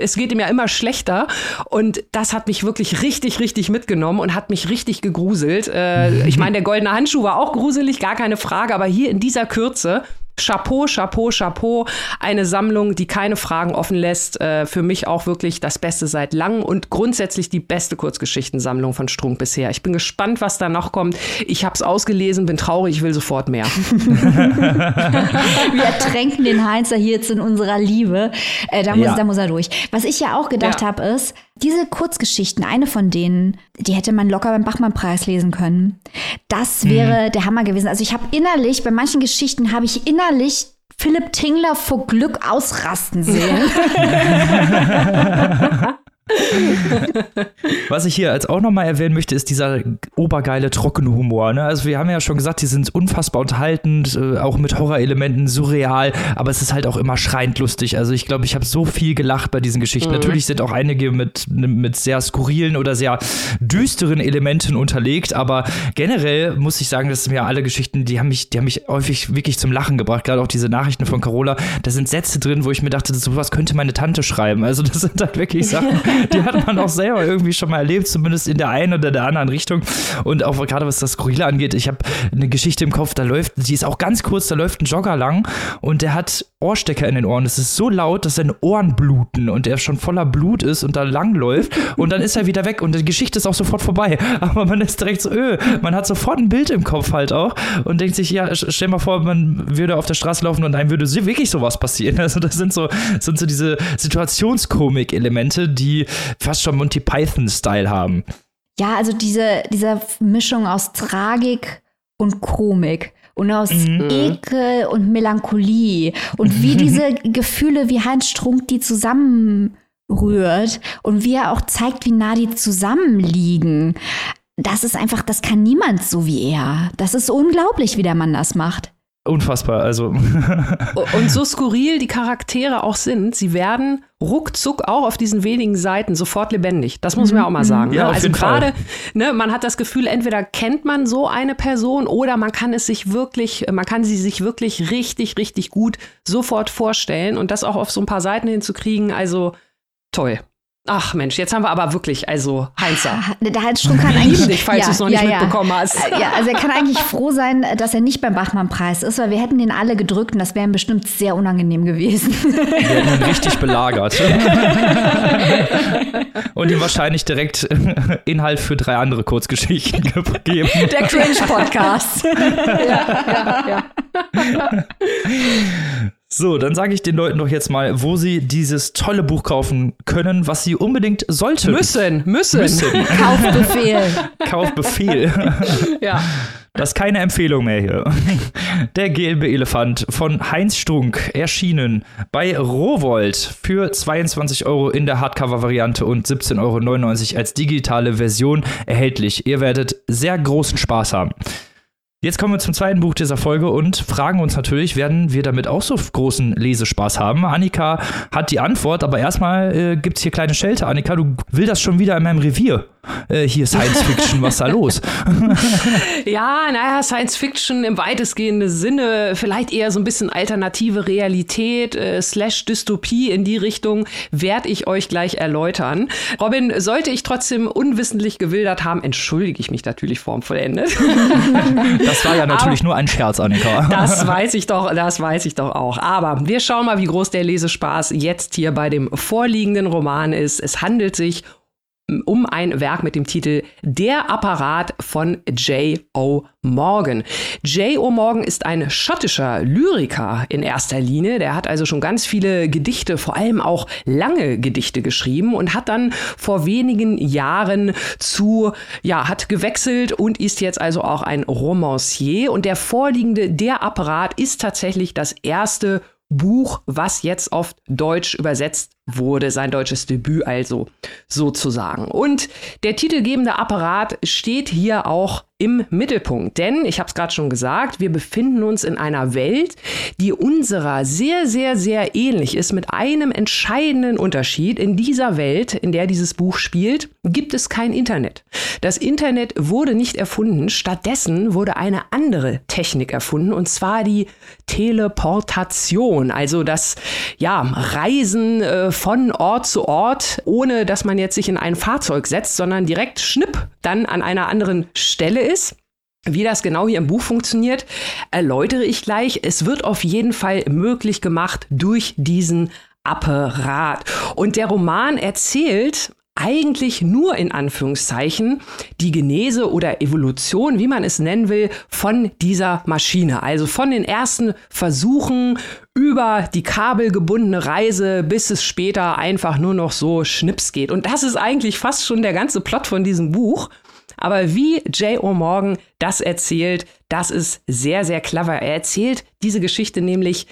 es geht ihm ja immer schlechter und das hat mich wirklich richtig, richtig mitgenommen und hat mich richtig gegruselt. Äh, ich meine, der goldene Handschuh war auch gruselig, gar keine Frage, aber aber hier in dieser Kürze Chapeau, Chapeau, Chapeau. Eine Sammlung, die keine Fragen offen lässt. Äh, für mich auch wirklich das Beste seit langem und grundsätzlich die beste Kurzgeschichtensammlung von Strunk bisher. Ich bin gespannt, was da noch kommt. Ich habe es ausgelesen, bin traurig, ich will sofort mehr. Wir ertränken den Heinzer hier jetzt in unserer Liebe. Äh, da, muss, ja. da muss er durch. Was ich ja auch gedacht ja. habe, ist, diese Kurzgeschichten, eine von denen, die hätte man locker beim Bachmann-Preis lesen können. Das wäre mhm. der Hammer gewesen. Also ich habe innerlich, bei manchen Geschichten habe ich innerlich Philipp Tingler vor Glück ausrasten sehen. Was ich hier als auch nochmal erwähnen möchte, ist dieser obergeile trockene Humor. Ne? Also wir haben ja schon gesagt, die sind unfassbar unterhaltend, äh, auch mit Horrorelementen, surreal, aber es ist halt auch immer schreiend lustig. Also ich glaube, ich habe so viel gelacht bei diesen Geschichten. Mhm. Natürlich sind auch einige mit, mit sehr skurrilen oder sehr düsteren Elementen unterlegt, aber generell muss ich sagen, dass mir alle Geschichten, die haben mich, die haben mich häufig wirklich zum Lachen gebracht. Gerade auch diese Nachrichten von Carola, da sind Sätze drin, wo ich mir dachte, sowas könnte meine Tante schreiben. Also das sind halt wirklich Sachen, die hat man auch selber irgendwie schon mal erlebt, zumindest in der einen oder der anderen Richtung. Und auch gerade was das Skurrile angeht, ich habe eine Geschichte im Kopf, da läuft, die ist auch ganz kurz, da läuft ein Jogger lang und der hat Ohrstecker in den Ohren. Das ist so laut, dass seine Ohren bluten und er schon voller Blut ist und da lang läuft und dann ist er wieder weg und die Geschichte ist auch sofort vorbei. Aber man ist direkt so, öh, man hat sofort ein Bild im Kopf halt auch und denkt sich, ja, stell mal vor, man würde auf der Straße laufen und einem würde wirklich sowas passieren. Also das sind so, sind so diese Situationskomik-Elemente, die fast schon Monty Python-Style haben. Ja, also diese, diese Mischung aus Tragik und Komik und aus mhm. Ekel und Melancholie und wie diese Gefühle wie Heinz Strunk die zusammenrührt und wie er auch zeigt, wie nah die zusammenliegen. das ist einfach, das kann niemand so wie er. Das ist unglaublich, wie der Mann das macht. Unfassbar, also. Und so skurril die Charaktere auch sind, sie werden ruckzuck auch auf diesen wenigen Seiten sofort lebendig. Das muss man auch mal mhm. sagen. Ja, ne? Also gerade, ne, man hat das Gefühl, entweder kennt man so eine Person oder man kann es sich wirklich, man kann sie sich wirklich richtig, richtig gut sofort vorstellen und das auch auf so ein paar Seiten hinzukriegen. Also toll. Ach Mensch, jetzt haben wir aber wirklich, also Heinzer. Der Heinz Strunk kann eigentlich, dich, falls ja, du es noch nicht ja, mitbekommen hast. Äh, ja, also er kann eigentlich froh sein, dass er nicht beim Bachmann-Preis ist, weil wir hätten den alle gedrückt und das wäre ihm bestimmt sehr unangenehm gewesen. Wir hätten ihn richtig belagert. und ihm wahrscheinlich direkt Inhalt für drei andere Kurzgeschichten gegeben. Der Cringe-Podcast. ja, ja, ja. So, dann sage ich den Leuten doch jetzt mal, wo sie dieses tolle Buch kaufen können, was sie unbedingt sollten. Müssen, müssen. müssen. Kaufbefehl. Kaufbefehl. ja. Das ist keine Empfehlung mehr hier. Der gelbe Elefant von Heinz Strunk erschienen bei Rowold für 22 Euro in der Hardcover-Variante und 17,99 Euro als digitale Version erhältlich. Ihr werdet sehr großen Spaß haben. Jetzt kommen wir zum zweiten Buch dieser Folge und fragen uns natürlich, werden wir damit auch so großen Lesespaß haben? Annika hat die Antwort, aber erstmal äh, gibt es hier kleine Schelte. Annika, du willst das schon wieder in meinem Revier. Äh, hier Science Fiction, was da los? ja, naja, Science Fiction im weitestgehenden Sinne, vielleicht eher so ein bisschen alternative Realität äh, slash Dystopie in die Richtung, werde ich euch gleich erläutern. Robin, sollte ich trotzdem unwissentlich gewildert haben, entschuldige ich mich natürlich formvollendet. Das war ja natürlich Aber nur ein Scherz, Annika. Das weiß ich doch, das weiß ich doch auch. Aber wir schauen mal, wie groß der Lesespaß jetzt hier bei dem vorliegenden Roman ist. Es handelt sich um um ein Werk mit dem Titel Der Apparat von J.O. Morgan. J.O. Morgan ist ein schottischer Lyriker in erster Linie. Der hat also schon ganz viele Gedichte, vor allem auch lange Gedichte geschrieben und hat dann vor wenigen Jahren zu, ja, hat gewechselt und ist jetzt also auch ein Romancier. Und der vorliegende Der Apparat ist tatsächlich das erste Buch, was jetzt auf Deutsch übersetzt wurde, sein deutsches Debüt also sozusagen. Und der titelgebende Apparat steht hier auch im Mittelpunkt, denn ich habe es gerade schon gesagt, wir befinden uns in einer Welt, die unserer sehr, sehr, sehr ähnlich ist, mit einem entscheidenden Unterschied. In dieser Welt, in der dieses Buch spielt, gibt es kein Internet. Das Internet wurde nicht erfunden, stattdessen wurde eine andere Technik erfunden, und zwar die Teleportation, also das ja, Reisen äh, von Ort zu Ort, ohne dass man jetzt sich in ein Fahrzeug setzt, sondern direkt schnipp dann an einer anderen Stelle ist. Wie das genau hier im Buch funktioniert, erläutere ich gleich. Es wird auf jeden Fall möglich gemacht durch diesen Apparat. Und der Roman erzählt eigentlich nur in Anführungszeichen die Genese oder Evolution, wie man es nennen will, von dieser Maschine. Also von den ersten Versuchen über die kabelgebundene Reise, bis es später einfach nur noch so schnips geht. Und das ist eigentlich fast schon der ganze Plot von diesem Buch. Aber wie J.O. Morgan das erzählt, das ist sehr, sehr clever. Er erzählt diese Geschichte nämlich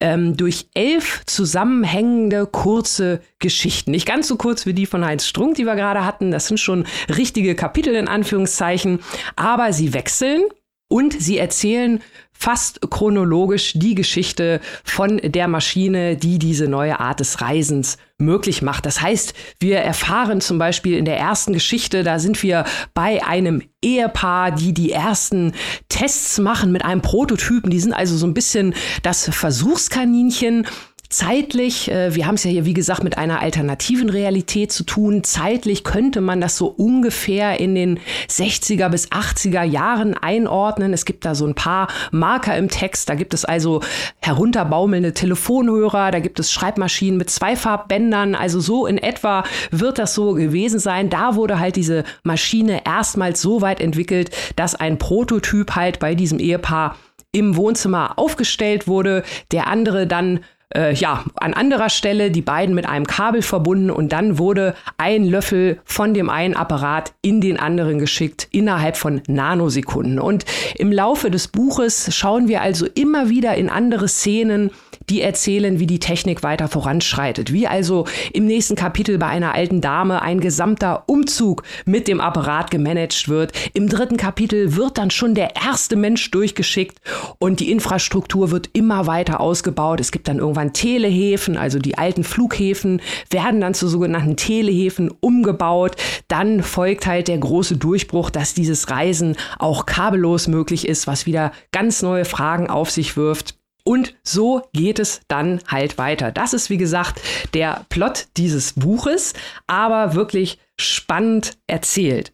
ähm, durch elf zusammenhängende kurze Geschichten. Nicht ganz so kurz wie die von Heinz Strunk, die wir gerade hatten. Das sind schon richtige Kapitel in Anführungszeichen. Aber sie wechseln und sie erzählen fast chronologisch die Geschichte von der Maschine, die diese neue Art des Reisens möglich macht. Das heißt, wir erfahren zum Beispiel in der ersten Geschichte, da sind wir bei einem Ehepaar, die die ersten Tests machen mit einem Prototypen. Die sind also so ein bisschen das Versuchskaninchen Zeitlich, äh, wir haben es ja hier wie gesagt mit einer alternativen Realität zu tun. Zeitlich könnte man das so ungefähr in den 60er bis 80er Jahren einordnen. Es gibt da so ein paar Marker im Text. Da gibt es also herunterbaumelnde Telefonhörer, da gibt es Schreibmaschinen mit Zweifarbbändern. Also so in etwa wird das so gewesen sein. Da wurde halt diese Maschine erstmals so weit entwickelt, dass ein Prototyp halt bei diesem Ehepaar im Wohnzimmer aufgestellt wurde, der andere dann äh, ja, an anderer Stelle die beiden mit einem Kabel verbunden und dann wurde ein Löffel von dem einen Apparat in den anderen geschickt innerhalb von Nanosekunden. Und im Laufe des Buches schauen wir also immer wieder in andere Szenen, die erzählen, wie die Technik weiter voranschreitet. Wie also im nächsten Kapitel bei einer alten Dame ein gesamter Umzug mit dem Apparat gemanagt wird. Im dritten Kapitel wird dann schon der erste Mensch durchgeschickt und die Infrastruktur wird immer weiter ausgebaut. Es gibt dann irgendwann Telehäfen, also die alten Flughäfen werden dann zu sogenannten Telehäfen umgebaut. Dann folgt halt der große Durchbruch, dass dieses Reisen auch kabellos möglich ist, was wieder ganz neue Fragen auf sich wirft. Und so geht es dann halt weiter. Das ist, wie gesagt, der Plot dieses Buches, aber wirklich spannend erzählt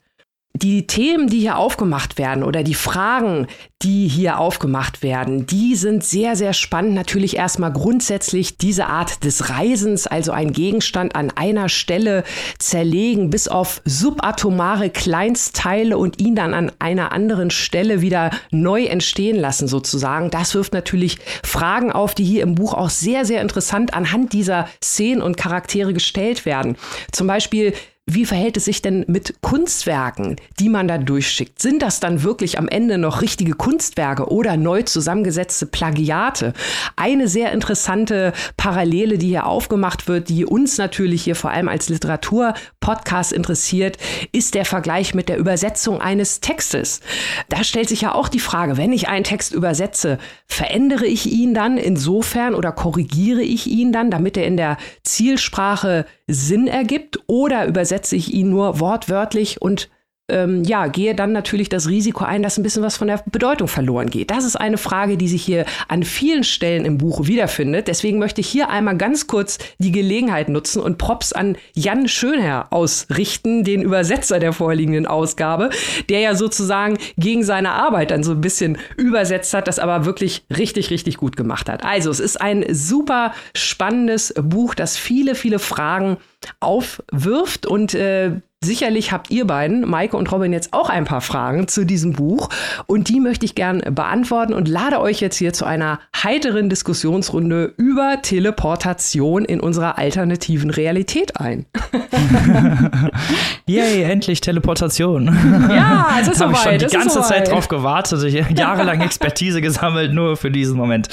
die Themen, die hier aufgemacht werden oder die Fragen, die hier aufgemacht werden, die sind sehr, sehr spannend. Natürlich erstmal grundsätzlich diese Art des Reisens, also ein Gegenstand an einer Stelle zerlegen bis auf subatomare Kleinstteile und ihn dann an einer anderen Stelle wieder neu entstehen lassen sozusagen. Das wirft natürlich Fragen auf, die hier im Buch auch sehr, sehr interessant anhand dieser Szenen und Charaktere gestellt werden. Zum Beispiel, wie verhält es sich denn mit Kunstwerken, die man da durchschickt? Sind das dann wirklich am Ende noch richtige Kunstwerke oder neu zusammengesetzte Plagiate? Eine sehr interessante Parallele, die hier aufgemacht wird, die uns natürlich hier vor allem als Literatur-Podcast interessiert, ist der Vergleich mit der Übersetzung eines Textes. Da stellt sich ja auch die Frage, wenn ich einen Text übersetze, verändere ich ihn dann insofern oder korrigiere ich ihn dann, damit er in der Zielsprache Sinn ergibt oder übersetze ich ihn nur wortwörtlich und ähm, ja, gehe dann natürlich das Risiko ein, dass ein bisschen was von der Bedeutung verloren geht. Das ist eine Frage, die sich hier an vielen Stellen im Buch wiederfindet. Deswegen möchte ich hier einmal ganz kurz die Gelegenheit nutzen und Props an Jan Schönherr ausrichten, den Übersetzer der vorliegenden Ausgabe, der ja sozusagen gegen seine Arbeit dann so ein bisschen übersetzt hat, das aber wirklich richtig, richtig gut gemacht hat. Also, es ist ein super spannendes Buch, das viele, viele Fragen aufwirft und äh, Sicherlich habt ihr beiden, Maike und Robin, jetzt auch ein paar Fragen zu diesem Buch und die möchte ich gern beantworten und lade euch jetzt hier zu einer heiteren Diskussionsrunde über Teleportation in unserer alternativen Realität ein. Yay, endlich Teleportation. Ja, es ist Habe ich soweit. schon die ganze Zeit soweit. drauf gewartet, ich jahrelang Expertise gesammelt, nur für diesen Moment.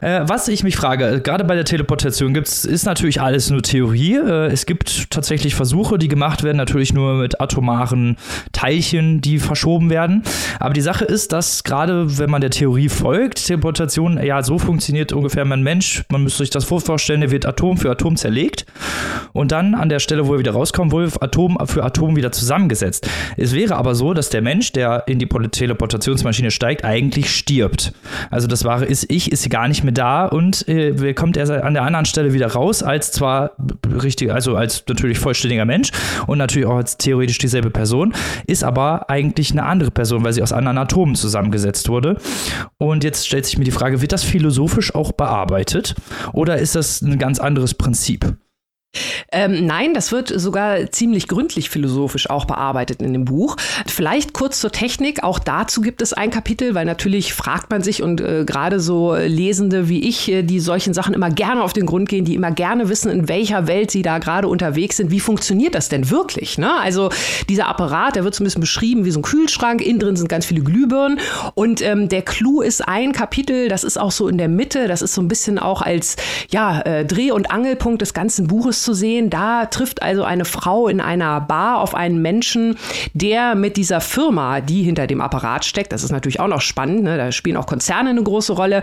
äh, was ich mich frage, gerade bei der Teleportation gibt's, ist natürlich alles nur Theorie. Äh, es gibt tatsächlich Versuche, die gemacht werden, natürlich nur mit atomaren Teilchen, die verschoben werden. Aber die Sache ist, dass gerade wenn man der Theorie folgt, Teleportation ja so funktioniert ungefähr mein Mensch, man müsste sich das vorstellen, der wird Atom für Atom zerlegt und dann an der Stelle, wo er wieder rauskommt, wohl Atom für Atom wieder zusammengesetzt. Es wäre aber so, dass der Mensch, der in die Teleportationsmaschine steigt, eigentlich stirbt. Also das wahre ist, ich ist gar nicht mehr da und äh, kommt er an der anderen Stelle wieder raus, als zwar richtig, also als natürlich vollständiger Mensch und natürlich auch als theoretisch dieselbe Person, ist aber eigentlich eine andere Person, weil sie aus anderen Atomen zusammengesetzt wurde. Und jetzt stellt sich mir die Frage, wird das philosophisch auch bearbeitet oder ist das ein ganz anderes Prinzip? Ähm, nein, das wird sogar ziemlich gründlich philosophisch auch bearbeitet in dem Buch. Vielleicht kurz zur Technik. Auch dazu gibt es ein Kapitel, weil natürlich fragt man sich und äh, gerade so Lesende wie ich, äh, die solchen Sachen immer gerne auf den Grund gehen, die immer gerne wissen, in welcher Welt sie da gerade unterwegs sind. Wie funktioniert das denn wirklich? Ne? Also dieser Apparat, der wird so ein bisschen beschrieben wie so ein Kühlschrank. Innen drin sind ganz viele Glühbirnen. Und ähm, der Clou ist ein Kapitel, das ist auch so in der Mitte. Das ist so ein bisschen auch als ja, äh, Dreh- und Angelpunkt des ganzen Buches zu sehen. Da trifft also eine Frau in einer Bar auf einen Menschen, der mit dieser Firma, die hinter dem Apparat steckt, das ist natürlich auch noch spannend, ne? da spielen auch Konzerne eine große Rolle,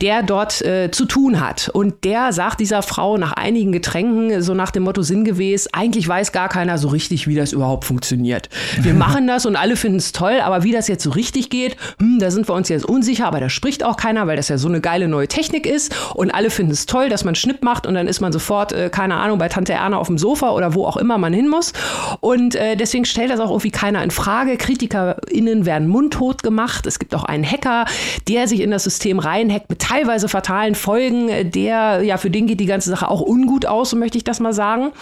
der dort äh, zu tun hat. Und der sagt dieser Frau nach einigen Getränken so nach dem Motto sinngemäß, eigentlich weiß gar keiner so richtig, wie das überhaupt funktioniert. Wir machen das und alle finden es toll, aber wie das jetzt so richtig geht, hm, da sind wir uns jetzt unsicher, aber da spricht auch keiner, weil das ja so eine geile neue Technik ist und alle finden es toll, dass man Schnipp macht und dann ist man sofort, äh, keine Ahnung, bei Tante Erna auf dem Sofa oder wo auch immer man hin muss. Und äh, deswegen stellt das auch irgendwie keiner in Frage. KritikerInnen werden mundtot gemacht. Es gibt auch einen Hacker, der sich in das System reinhackt mit teilweise fatalen Folgen. Der, ja, für den geht die ganze Sache auch ungut aus, so möchte ich das mal sagen.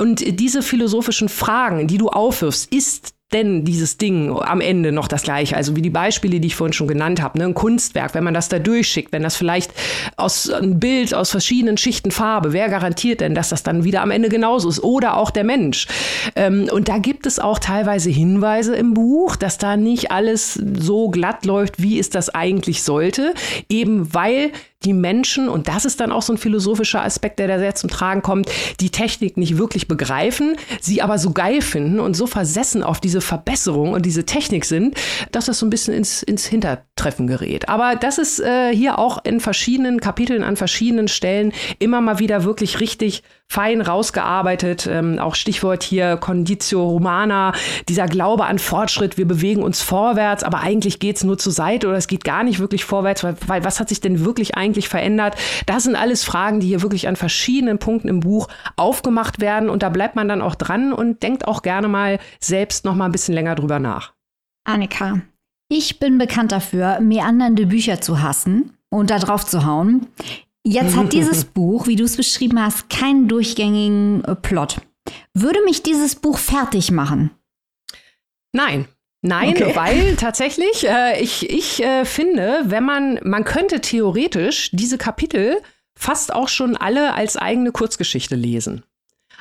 Und diese philosophischen Fragen, die du aufwirfst, ist denn dieses Ding am Ende noch das gleiche? Also wie die Beispiele, die ich vorhin schon genannt habe, ne? ein Kunstwerk, wenn man das da durchschickt, wenn das vielleicht aus ein Bild aus verschiedenen Schichten Farbe, wer garantiert denn, dass das dann wieder am Ende genauso ist? Oder auch der Mensch. Ähm, und da gibt es auch teilweise Hinweise im Buch, dass da nicht alles so glatt läuft, wie es das eigentlich sollte, eben weil die Menschen, und das ist dann auch so ein philosophischer Aspekt, der da sehr zum Tragen kommt, die Technik nicht wirklich begreifen, sie aber so geil finden und so versessen auf diese Verbesserung und diese Technik sind, dass das so ein bisschen ins, ins Hintertreffen gerät. Aber das ist äh, hier auch in verschiedenen Kapiteln an verschiedenen Stellen immer mal wieder wirklich richtig fein rausgearbeitet. Ähm, auch Stichwort hier Conditio Romana, dieser Glaube an Fortschritt, wir bewegen uns vorwärts, aber eigentlich geht's nur zur Seite oder es geht gar nicht wirklich vorwärts, weil, weil was hat sich denn wirklich eigentlich verändert? Das sind alles Fragen, die hier wirklich an verschiedenen Punkten im Buch aufgemacht werden und da bleibt man dann auch dran und denkt auch gerne mal selbst noch mal ein bisschen länger drüber nach. Annika, ich bin bekannt dafür, meandernde Bücher zu hassen und da drauf zu hauen. Jetzt hat dieses Buch, wie du es beschrieben hast, keinen durchgängigen äh, Plot. Würde mich dieses Buch fertig machen? Nein. Nein, okay. weil tatsächlich, äh, ich, ich äh, finde, wenn man, man könnte theoretisch diese Kapitel fast auch schon alle als eigene Kurzgeschichte lesen.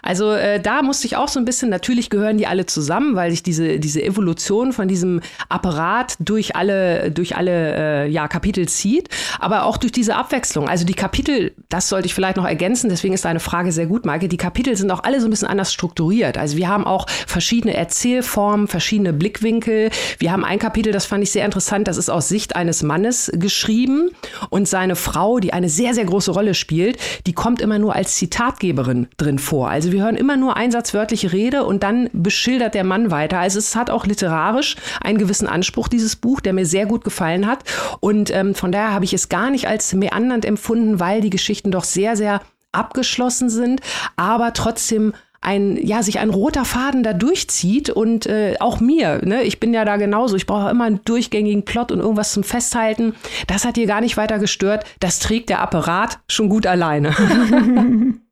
Also äh, da musste ich auch so ein bisschen, natürlich gehören die alle zusammen, weil sich diese, diese Evolution von diesem Apparat durch alle, durch alle äh, ja, Kapitel zieht, aber auch durch diese Abwechslung. Also die Kapitel, das sollte ich vielleicht noch ergänzen, deswegen ist deine Frage sehr gut, Maike, die Kapitel sind auch alle so ein bisschen anders strukturiert. Also wir haben auch verschiedene Erzählformen, verschiedene Blickwinkel. Wir haben ein Kapitel, das fand ich sehr interessant, das ist aus Sicht eines Mannes geschrieben und seine Frau, die eine sehr, sehr große Rolle spielt, die kommt immer nur als Zitatgeberin drin vor. Also wir hören immer nur einsatzwörtliche Rede und dann beschildert der Mann weiter. Also es hat auch literarisch einen gewissen Anspruch, dieses Buch, der mir sehr gut gefallen hat. Und ähm, von daher habe ich es gar nicht als meandernd empfunden, weil die Geschichten doch sehr, sehr abgeschlossen sind, aber trotzdem ein, ja, sich ein roter Faden da durchzieht und äh, auch mir, ne, ich bin ja da genauso, ich brauche immer einen durchgängigen Plot und irgendwas zum Festhalten. Das hat hier gar nicht weiter gestört. Das trägt der Apparat schon gut alleine.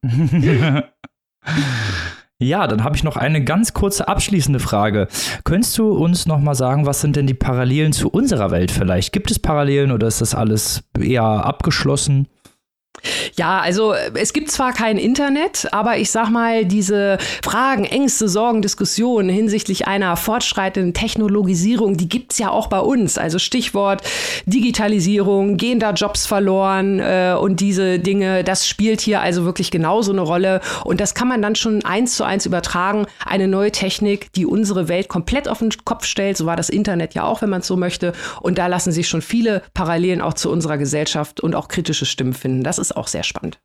Ja, dann habe ich noch eine ganz kurze abschließende Frage. Könntest du uns noch mal sagen, was sind denn die Parallelen zu unserer Welt vielleicht? Gibt es Parallelen oder ist das alles eher abgeschlossen? Ja, also es gibt zwar kein Internet, aber ich sag mal, diese Fragen, Ängste, Sorgen, Diskussionen hinsichtlich einer fortschreitenden Technologisierung, die gibt's ja auch bei uns. Also Stichwort Digitalisierung, gehen da Jobs verloren äh, und diese Dinge, das spielt hier also wirklich genauso eine Rolle. Und das kann man dann schon eins zu eins übertragen. Eine neue Technik, die unsere Welt komplett auf den Kopf stellt. So war das Internet ja auch, wenn man es so möchte. Und da lassen sich schon viele Parallelen auch zu unserer Gesellschaft und auch kritische Stimmen finden. Das ist auch sehr spannend.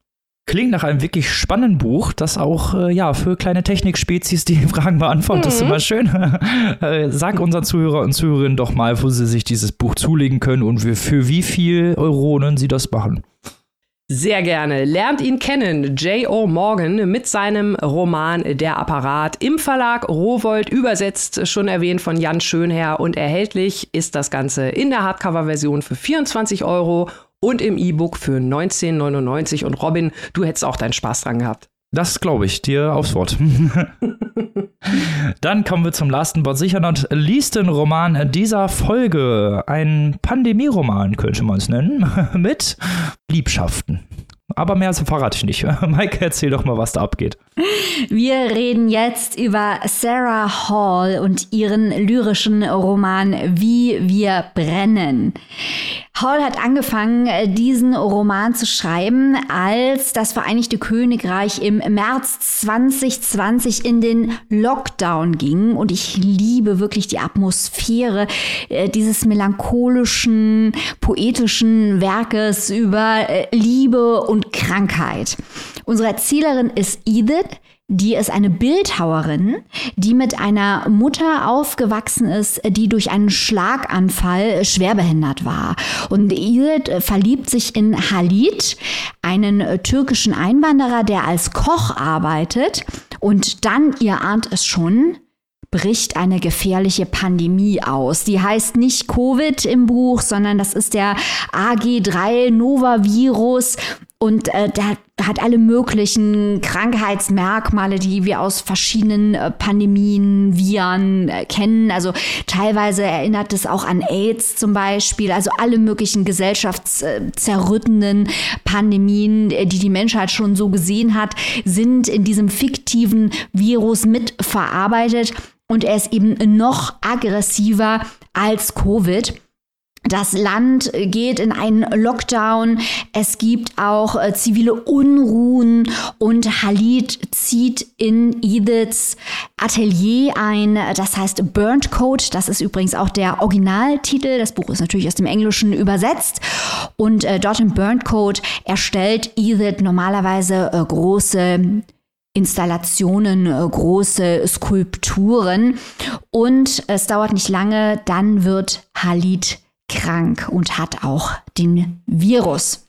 Klingt nach einem wirklich spannenden Buch, das auch äh, ja für kleine Technikspezies die Fragen beantwortet. Mhm. Das ist immer schön. äh, sag unseren Zuhörer und Zuhörerinnen doch mal, wo sie sich dieses Buch zulegen können und für, für wie viel Euronen sie das machen. Sehr gerne. Lernt ihn kennen, J.O. Morgan, mit seinem Roman Der Apparat im Verlag Rowold, übersetzt, schon erwähnt von Jan Schönherr und erhältlich ist das Ganze in der Hardcover-Version für 24 Euro und im E-Book für 19,99. Und Robin, du hättest auch deinen Spaß dran gehabt. Das glaube ich dir aufs Wort. Dann kommen wir zum letzten but sicher und liebsten Roman dieser Folge. Ein Pandemieroman könnte man es nennen, mit Liebschaften. Aber mehr verrate ich nicht. Maike, erzähl doch mal, was da abgeht. Wir reden jetzt über Sarah Hall und ihren lyrischen Roman Wie wir brennen. Hall hat angefangen, diesen Roman zu schreiben, als das Vereinigte Königreich im März 2020 in den Lockdown ging. Und ich liebe wirklich die Atmosphäre äh, dieses melancholischen, poetischen Werkes über äh, Liebe und Krankheit. Unsere Erzählerin ist Edith. Die ist eine Bildhauerin, die mit einer Mutter aufgewachsen ist, die durch einen Schlaganfall schwerbehindert war. Und Edith verliebt sich in Halit, einen türkischen Einwanderer, der als Koch arbeitet. Und dann, ihr ahnt es schon, bricht eine gefährliche Pandemie aus. Die heißt nicht Covid im Buch, sondern das ist der AG3 Nova Virus und äh, der hat alle möglichen Krankheitsmerkmale, die wir aus verschiedenen äh, Pandemien, Viren äh, kennen. Also teilweise erinnert es auch an AIDS zum Beispiel. Also alle möglichen gesellschaftszerrüttenden Pandemien, äh, die die Menschheit schon so gesehen hat, sind in diesem fiktiven Virus mitverarbeitet. Und er ist eben noch aggressiver als Covid. Das Land geht in einen Lockdown. Es gibt auch äh, zivile Unruhen und Halid zieht in Ediths Atelier ein. Das heißt Burnt Code. Das ist übrigens auch der Originaltitel. Das Buch ist natürlich aus dem Englischen übersetzt. Und äh, dort im Burnt Code erstellt Edith normalerweise äh, große Installationen, äh, große Skulpturen. Und es dauert nicht lange, dann wird Halid krank und hat auch den Virus.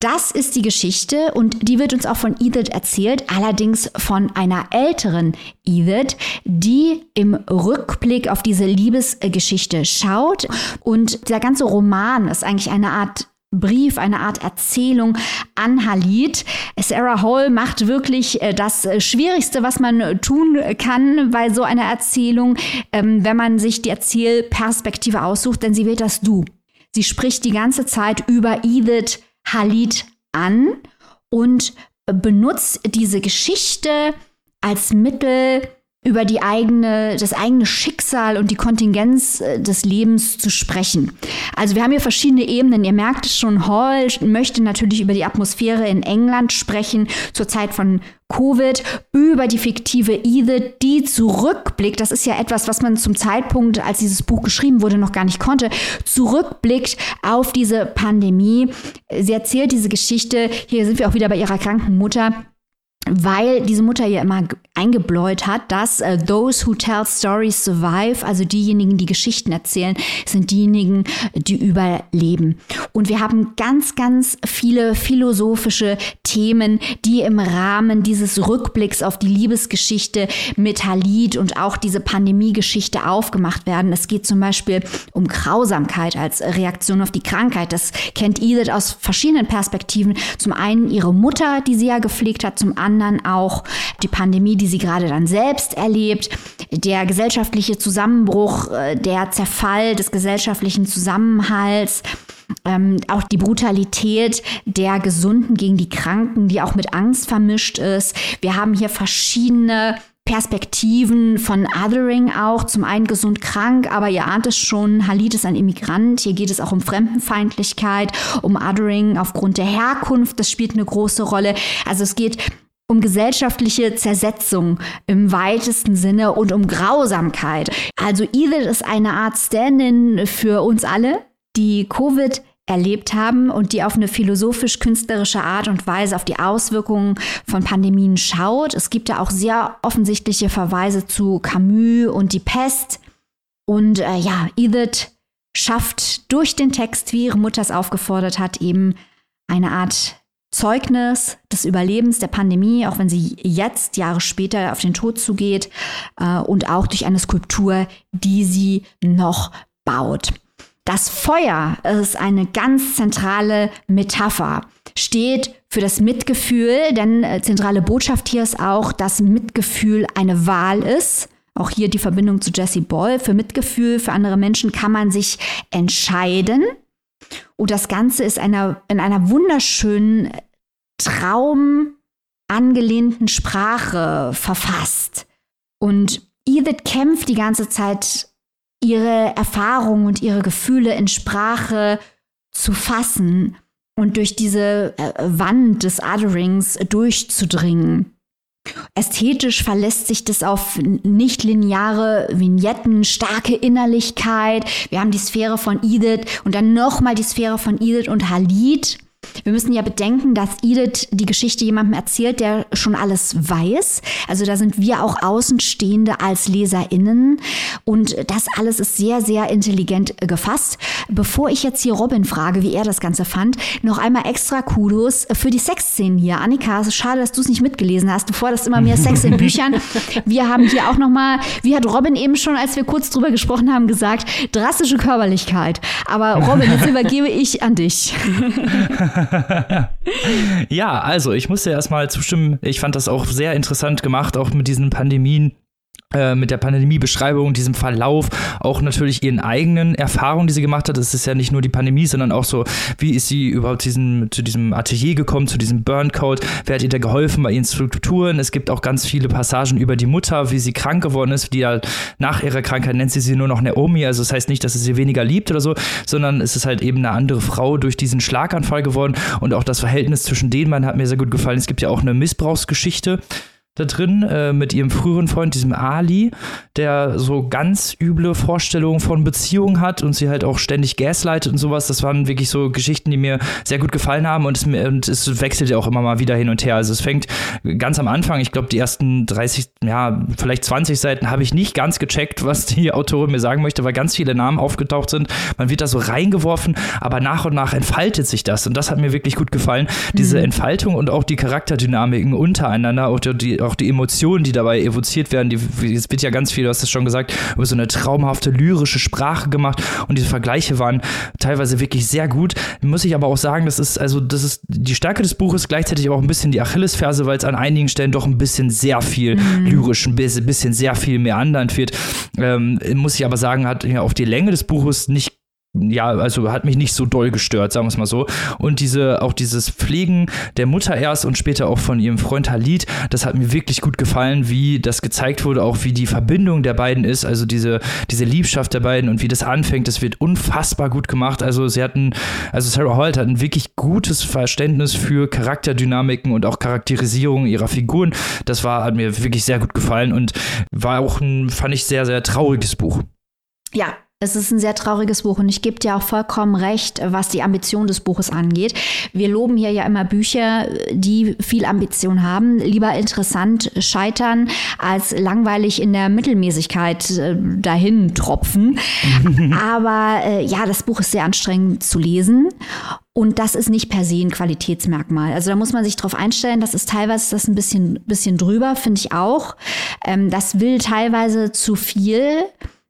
Das ist die Geschichte und die wird uns auch von Edith erzählt, allerdings von einer älteren Edith, die im Rückblick auf diese Liebesgeschichte schaut. Und der ganze Roman ist eigentlich eine Art Brief, eine Art Erzählung an Halid. Sarah Hall macht wirklich äh, das Schwierigste, was man tun kann bei so einer Erzählung, ähm, wenn man sich die Erzählperspektive aussucht, denn sie wählt das Du. Sie spricht die ganze Zeit über Edith Halid an und benutzt diese Geschichte als Mittel, über die eigene, das eigene Schicksal und die Kontingenz äh, des Lebens zu sprechen. Also wir haben hier verschiedene Ebenen. Ihr merkt es schon, Hall möchte natürlich über die Atmosphäre in England sprechen zur Zeit von Covid, über die fiktive Edith, die zurückblickt. Das ist ja etwas, was man zum Zeitpunkt, als dieses Buch geschrieben wurde, noch gar nicht konnte. Zurückblickt auf diese Pandemie. Sie erzählt diese Geschichte. Hier sind wir auch wieder bei ihrer kranken Mutter weil diese Mutter ja immer eingebläut hat, dass äh, those who tell stories survive, also diejenigen, die Geschichten erzählen, sind diejenigen, die überleben. Und wir haben ganz, ganz viele philosophische Themen, die im Rahmen dieses Rückblicks auf die Liebesgeschichte mit Halid und auch diese Pandemiegeschichte aufgemacht werden. Es geht zum Beispiel um Grausamkeit als Reaktion auf die Krankheit. Das kennt Edith aus verschiedenen Perspektiven. Zum einen ihre Mutter, die sie ja gepflegt hat, zum anderen auch die Pandemie, die sie gerade dann selbst erlebt, der gesellschaftliche Zusammenbruch, äh, der Zerfall des gesellschaftlichen Zusammenhalts, ähm, auch die Brutalität der Gesunden gegen die Kranken, die auch mit Angst vermischt ist. Wir haben hier verschiedene Perspektiven von Othering auch, zum einen gesund krank, aber ihr ahnt es schon, Halid ist ein Immigrant, hier geht es auch um Fremdenfeindlichkeit, um Othering aufgrund der Herkunft, das spielt eine große Rolle. Also es geht um gesellschaftliche Zersetzung im weitesten Sinne und um Grausamkeit. Also Edith ist eine Art Stand-in für uns alle, die Covid erlebt haben und die auf eine philosophisch-künstlerische Art und Weise auf die Auswirkungen von Pandemien schaut. Es gibt da auch sehr offensichtliche Verweise zu Camus und die Pest. Und äh, ja, Edith schafft durch den Text, wie ihre Mutter es aufgefordert hat, eben eine Art Zeugnis des Überlebens der Pandemie, auch wenn sie jetzt, Jahre später, auf den Tod zugeht, äh, und auch durch eine Skulptur, die sie noch baut. Das Feuer ist eine ganz zentrale Metapher, steht für das Mitgefühl, denn äh, zentrale Botschaft hier ist auch, dass Mitgefühl eine Wahl ist. Auch hier die Verbindung zu Jesse Ball. Für Mitgefühl, für andere Menschen kann man sich entscheiden. Und das Ganze ist einer, in einer wunderschönen, Traum angelehnten Sprache verfasst. Und Edith kämpft die ganze Zeit, ihre Erfahrungen und ihre Gefühle in Sprache zu fassen und durch diese äh, Wand des Otherings durchzudringen. Ästhetisch verlässt sich das auf nicht lineare Vignetten, starke Innerlichkeit. Wir haben die Sphäre von Edith und dann nochmal die Sphäre von Edith und Halid. Wir müssen ja bedenken, dass Edith die Geschichte jemandem erzählt, der schon alles weiß. Also da sind wir auch Außenstehende als LeserInnen. Und das alles ist sehr, sehr intelligent gefasst. Bevor ich jetzt hier Robin frage, wie er das Ganze fand, noch einmal extra Kudos für die Sexszenen hier. Annika, es ist schade, dass du es nicht mitgelesen hast. Du forderst immer mehr Sex in Büchern. Wir haben hier auch noch mal, wie hat Robin eben schon, als wir kurz drüber gesprochen haben, gesagt, drastische Körperlichkeit. Aber Robin, jetzt übergebe ich an dich. ja, also ich musste erstmal zustimmen. Ich fand das auch sehr interessant gemacht, auch mit diesen Pandemien mit der Pandemie-Beschreibung, diesem Verlauf, auch natürlich ihren eigenen Erfahrungen, die sie gemacht hat. Es ist ja nicht nur die Pandemie, sondern auch so, wie ist sie überhaupt diesen, zu diesem Atelier gekommen, zu diesem Burn-Code, wer hat ihr da geholfen bei ihren Strukturen. Es gibt auch ganz viele Passagen über die Mutter, wie sie krank geworden ist, die halt nach ihrer Krankheit nennt sie sie nur noch Naomi, also das heißt nicht, dass sie sie weniger liebt oder so, sondern es ist halt eben eine andere Frau durch diesen Schlaganfall geworden und auch das Verhältnis zwischen denen beiden hat mir sehr gut gefallen. Es gibt ja auch eine Missbrauchsgeschichte da drin äh, mit ihrem früheren Freund, diesem Ali, der so ganz üble Vorstellungen von Beziehungen hat und sie halt auch ständig gaslightet und sowas. Das waren wirklich so Geschichten, die mir sehr gut gefallen haben und es, und es wechselt ja auch immer mal wieder hin und her. Also es fängt ganz am Anfang, ich glaube, die ersten 30, ja, vielleicht 20 Seiten habe ich nicht ganz gecheckt, was die Autorin mir sagen möchte, weil ganz viele Namen aufgetaucht sind. Man wird da so reingeworfen, aber nach und nach entfaltet sich das und das hat mir wirklich gut gefallen. Diese mhm. Entfaltung und auch die Charakterdynamiken untereinander oder die auch die Emotionen, die dabei evoziert werden, die, es wird ja ganz viel, du hast es schon gesagt, über so eine traumhafte lyrische Sprache gemacht und diese Vergleiche waren teilweise wirklich sehr gut. Muss ich aber auch sagen, das ist also das ist die Stärke des Buches gleichzeitig auch ein bisschen die Achillesferse, weil es an einigen Stellen doch ein bisschen sehr viel mhm. lyrisch, ein bisschen sehr viel mehr andern wird. Ähm, muss ich aber sagen, hat ja auf die Länge des Buches nicht ja, also hat mich nicht so doll gestört, sagen wir es mal so. Und diese, auch dieses Pflegen der Mutter erst und später auch von ihrem Freund Halid, das hat mir wirklich gut gefallen, wie das gezeigt wurde, auch wie die Verbindung der beiden ist, also diese, diese Liebschaft der beiden und wie das anfängt, das wird unfassbar gut gemacht. Also sie hatten, also Sarah Holt hat ein wirklich gutes Verständnis für Charakterdynamiken und auch Charakterisierung ihrer Figuren. Das war, hat mir wirklich sehr gut gefallen und war auch ein, fand ich, sehr, sehr trauriges Buch. Ja, es ist ein sehr trauriges Buch und ich gebe dir auch vollkommen recht, was die Ambition des Buches angeht. Wir loben hier ja immer Bücher, die viel Ambition haben. Lieber interessant scheitern, als langweilig in der Mittelmäßigkeit äh, dahin tropfen. Aber äh, ja, das Buch ist sehr anstrengend zu lesen. Und das ist nicht per se ein Qualitätsmerkmal. Also da muss man sich drauf einstellen. Das ist teilweise das ein bisschen, bisschen drüber, finde ich auch. Ähm, das will teilweise zu viel.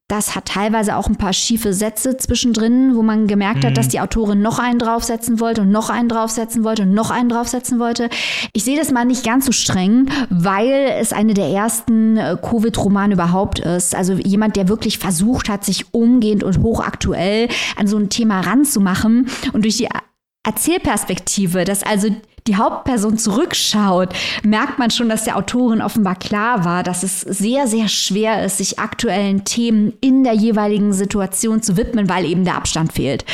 Das hat teilweise auch ein paar schiefe Sätze zwischendrin, wo man gemerkt mhm. hat, dass die Autorin noch einen draufsetzen wollte und noch einen draufsetzen wollte und noch einen draufsetzen wollte. Ich sehe das mal nicht ganz so streng, weil es eine der ersten äh, Covid-Romane überhaupt ist. Also jemand, der wirklich versucht hat, sich umgehend und hochaktuell an so ein Thema ranzumachen und durch die Erzählperspektive, dass also die Hauptperson zurückschaut, merkt man schon, dass der Autorin offenbar klar war, dass es sehr, sehr schwer ist, sich aktuellen Themen in der jeweiligen Situation zu widmen, weil eben der Abstand fehlt.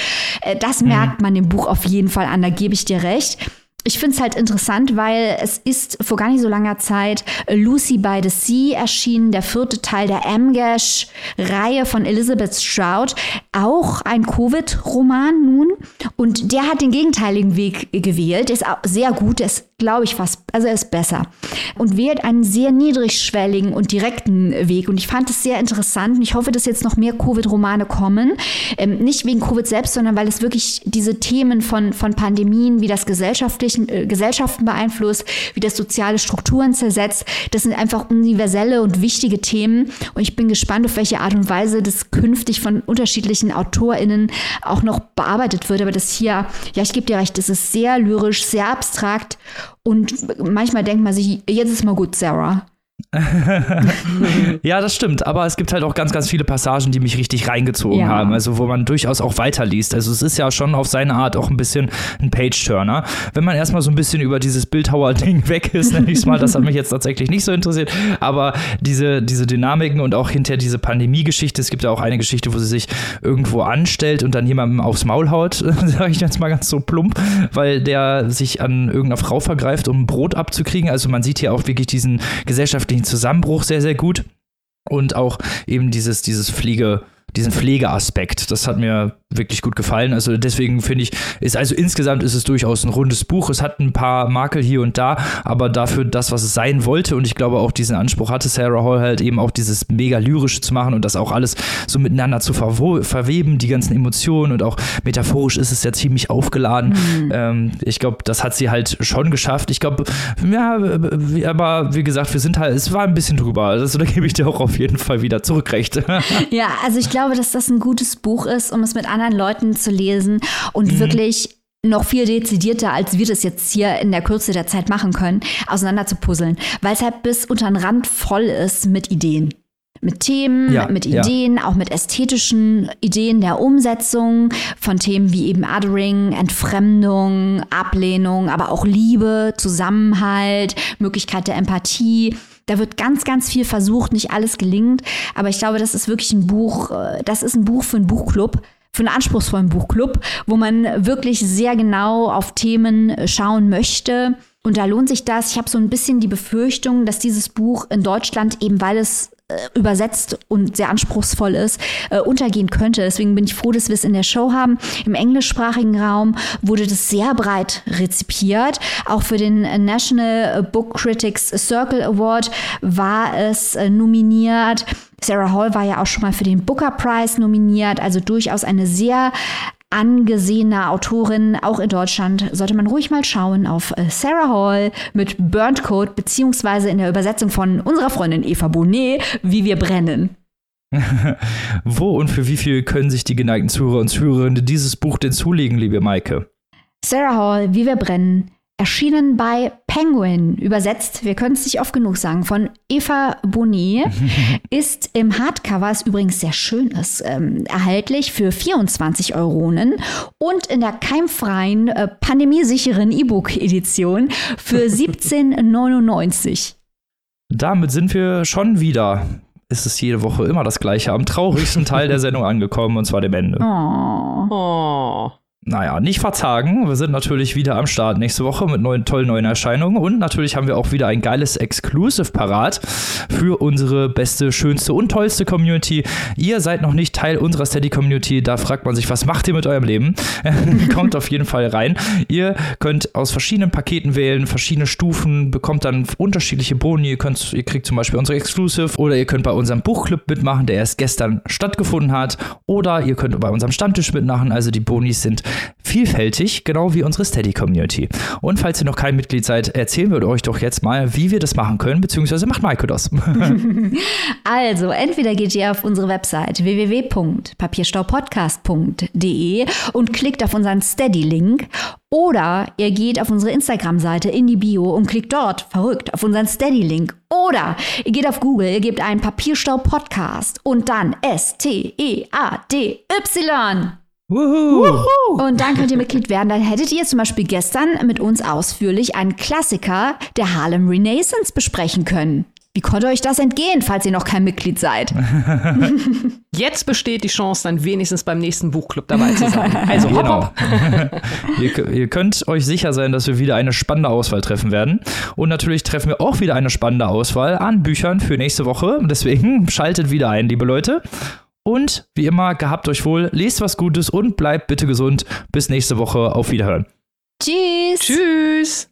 Äh, das mhm. merkt man dem Buch auf jeden Fall an, da gebe ich dir recht ich finde es halt interessant, weil es ist vor gar nicht so langer Zeit Lucy by the Sea erschienen, der vierte Teil der Amgash-Reihe von Elizabeth Stroud. Auch ein Covid-Roman nun. Und der hat den gegenteiligen Weg gewählt. Ist sehr gut, ist glaube ich fast, also ist besser. Und wählt einen sehr niedrigschwelligen und direkten Weg. Und ich fand es sehr interessant und ich hoffe, dass jetzt noch mehr Covid-Romane kommen. Ähm, nicht wegen Covid selbst, sondern weil es wirklich diese Themen von, von Pandemien, wie das gesellschaftlichen, äh, Gesellschaften beeinflusst, wie das soziale Strukturen zersetzt, das sind einfach universelle und wichtige Themen. Und ich bin gespannt, auf welche Art und Weise das künftig von unterschiedlichen AutorInnen auch noch bearbeitet wird. Aber das hier, ja, ich gebe dir recht, es ist sehr lyrisch, sehr abstrakt und manchmal denkt man sich, jetzt ist mal gut, Sarah. ja, das stimmt. Aber es gibt halt auch ganz, ganz viele Passagen, die mich richtig reingezogen ja. haben. Also, wo man durchaus auch weiterliest. Also, es ist ja schon auf seine Art auch ein bisschen ein Page-Turner. Wenn man erstmal so ein bisschen über dieses Bildhauer-Ding weg ist, nenne ich es mal, das hat mich jetzt tatsächlich nicht so interessiert. Aber diese, diese Dynamiken und auch hinter diese Pandemie-Geschichte, es gibt ja auch eine Geschichte, wo sie sich irgendwo anstellt und dann jemandem aufs Maul haut, sage ich jetzt mal ganz so plump, weil der sich an irgendeiner Frau vergreift, um Brot abzukriegen. Also, man sieht hier auch wirklich diesen gesellschaftlichen den Zusammenbruch sehr, sehr gut. Und auch eben dieses, dieses Pflege, diesen Pflegeaspekt. Das hat mir wirklich gut gefallen. Also deswegen finde ich, ist also insgesamt ist es durchaus ein rundes Buch. Es hat ein paar Makel hier und da, aber dafür das, was es sein wollte und ich glaube auch diesen Anspruch hatte Sarah Hall halt eben auch dieses mega lyrische zu machen und das auch alles so miteinander zu verweben, die ganzen Emotionen und auch metaphorisch ist es ja ziemlich aufgeladen. Mhm. Ähm, ich glaube, das hat sie halt schon geschafft. Ich glaube, ja, aber wie gesagt, wir sind halt, es war ein bisschen drüber. Also da gebe ich dir auch auf jeden Fall wieder zurückrecht. ja, also ich glaube, dass das ein gutes Buch ist, um es mit anderen anderen Leuten zu lesen und mhm. wirklich noch viel dezidierter, als wir das jetzt hier in der Kürze der Zeit machen können, auseinander zu puzzeln, weil es halt bis unter den Rand voll ist mit Ideen. mit Themen, Ja, mit ja. Ideen, auch mit ästhetischen Ideen der Umsetzung von Themen wie eben Othering, Entfremdung, Ablehnung, aber auch Liebe, Zusammenhalt, Möglichkeit der Empathie. Da wird ganz, ganz viel versucht, nicht alles gelingt, aber ich glaube, das ist wirklich ein Buch, äh, das ist ein Buch für einen Buchclub. Für einen anspruchsvollen Buchclub, wo man wirklich sehr genau auf Themen äh, schauen möchte. Und da lohnt sich das. Ich habe so ein bisschen die Befürchtung, dass dieses Buch in Deutschland, eben weil es übersetzt und sehr anspruchsvoll ist, äh, untergehen könnte. Deswegen bin ich froh, dass wir es in der Show haben. Im englischsprachigen Raum wurde das sehr breit rezipiert. Auch für den äh, National Book Critics Circle Award war es äh, nominiert. Sarah Hall war ja auch schon mal für den Booker Prize nominiert, also durchaus eine sehr angesehene Autorin, auch in Deutschland, sollte man ruhig mal schauen auf äh, Sarah Hall mit Burnt Code, beziehungsweise in der Übersetzung von unserer Freundin Eva Bonet, wie wir brennen. Wo und für wie viel können sich die geneigten Zuhörer und Zuhörerinnen dieses Buch denn zulegen, liebe Maike? Sarah Hall, wie wir brennen, erschienen bei Penguin, übersetzt, wir können es nicht oft genug sagen, von Eva Bonet, ist im Hardcover, ist übrigens sehr schön ist, ähm, erhältlich für 24 Euronen und in der keimfreien, äh, pandemiesicheren E-Book-Edition für 17,99. Damit sind wir schon wieder, ist es jede Woche immer das gleiche, am traurigsten Teil der Sendung angekommen, und zwar dem Ende. Oh. Oh. Naja, nicht verzagen. Wir sind natürlich wieder am Start nächste Woche mit neuen, tollen neuen Erscheinungen. Und natürlich haben wir auch wieder ein geiles Exclusive parat für unsere beste, schönste und tollste Community. Ihr seid noch nicht Teil unserer Steady Community. Da fragt man sich, was macht ihr mit eurem Leben? Kommt auf jeden Fall rein. Ihr könnt aus verschiedenen Paketen wählen, verschiedene Stufen, bekommt dann unterschiedliche Boni. Ihr, könnt, ihr kriegt zum Beispiel unsere Exclusive oder ihr könnt bei unserem Buchclub mitmachen, der erst gestern stattgefunden hat. Oder ihr könnt bei unserem Stammtisch mitmachen. Also die Bonis sind vielfältig, genau wie unsere Steady-Community. Und falls ihr noch kein Mitglied seid, erzählen wir euch doch jetzt mal, wie wir das machen können, beziehungsweise macht Maike das. Also, entweder geht ihr auf unsere Website www.papierstaupodcast.de und klickt auf unseren Steady-Link oder ihr geht auf unsere Instagram-Seite in die Bio und klickt dort, verrückt, auf unseren Steady-Link. Oder ihr geht auf Google, ihr gebt einen Papierstau-Podcast und dann S-T-E-A-D-Y. Wuhu! Und dann könnt ihr Mitglied werden. Dann hättet ihr zum Beispiel gestern mit uns ausführlich einen Klassiker der Harlem Renaissance besprechen können. Wie konnte euch das entgehen, falls ihr noch kein Mitglied seid? Jetzt besteht die Chance, dann wenigstens beim nächsten Buchclub dabei zu sein. Also hopp, Genau. hopp. ihr, ihr könnt euch sicher sein, dass wir wieder eine spannende Auswahl treffen werden. Und natürlich treffen wir auch wieder eine spannende Auswahl an Büchern für nächste Woche. Deswegen schaltet wieder ein, liebe Leute. Und wie immer, gehabt euch wohl, lest was Gutes und bleibt bitte gesund. Bis nächste Woche. Auf Wiederhören. Tschüss. Tschüss.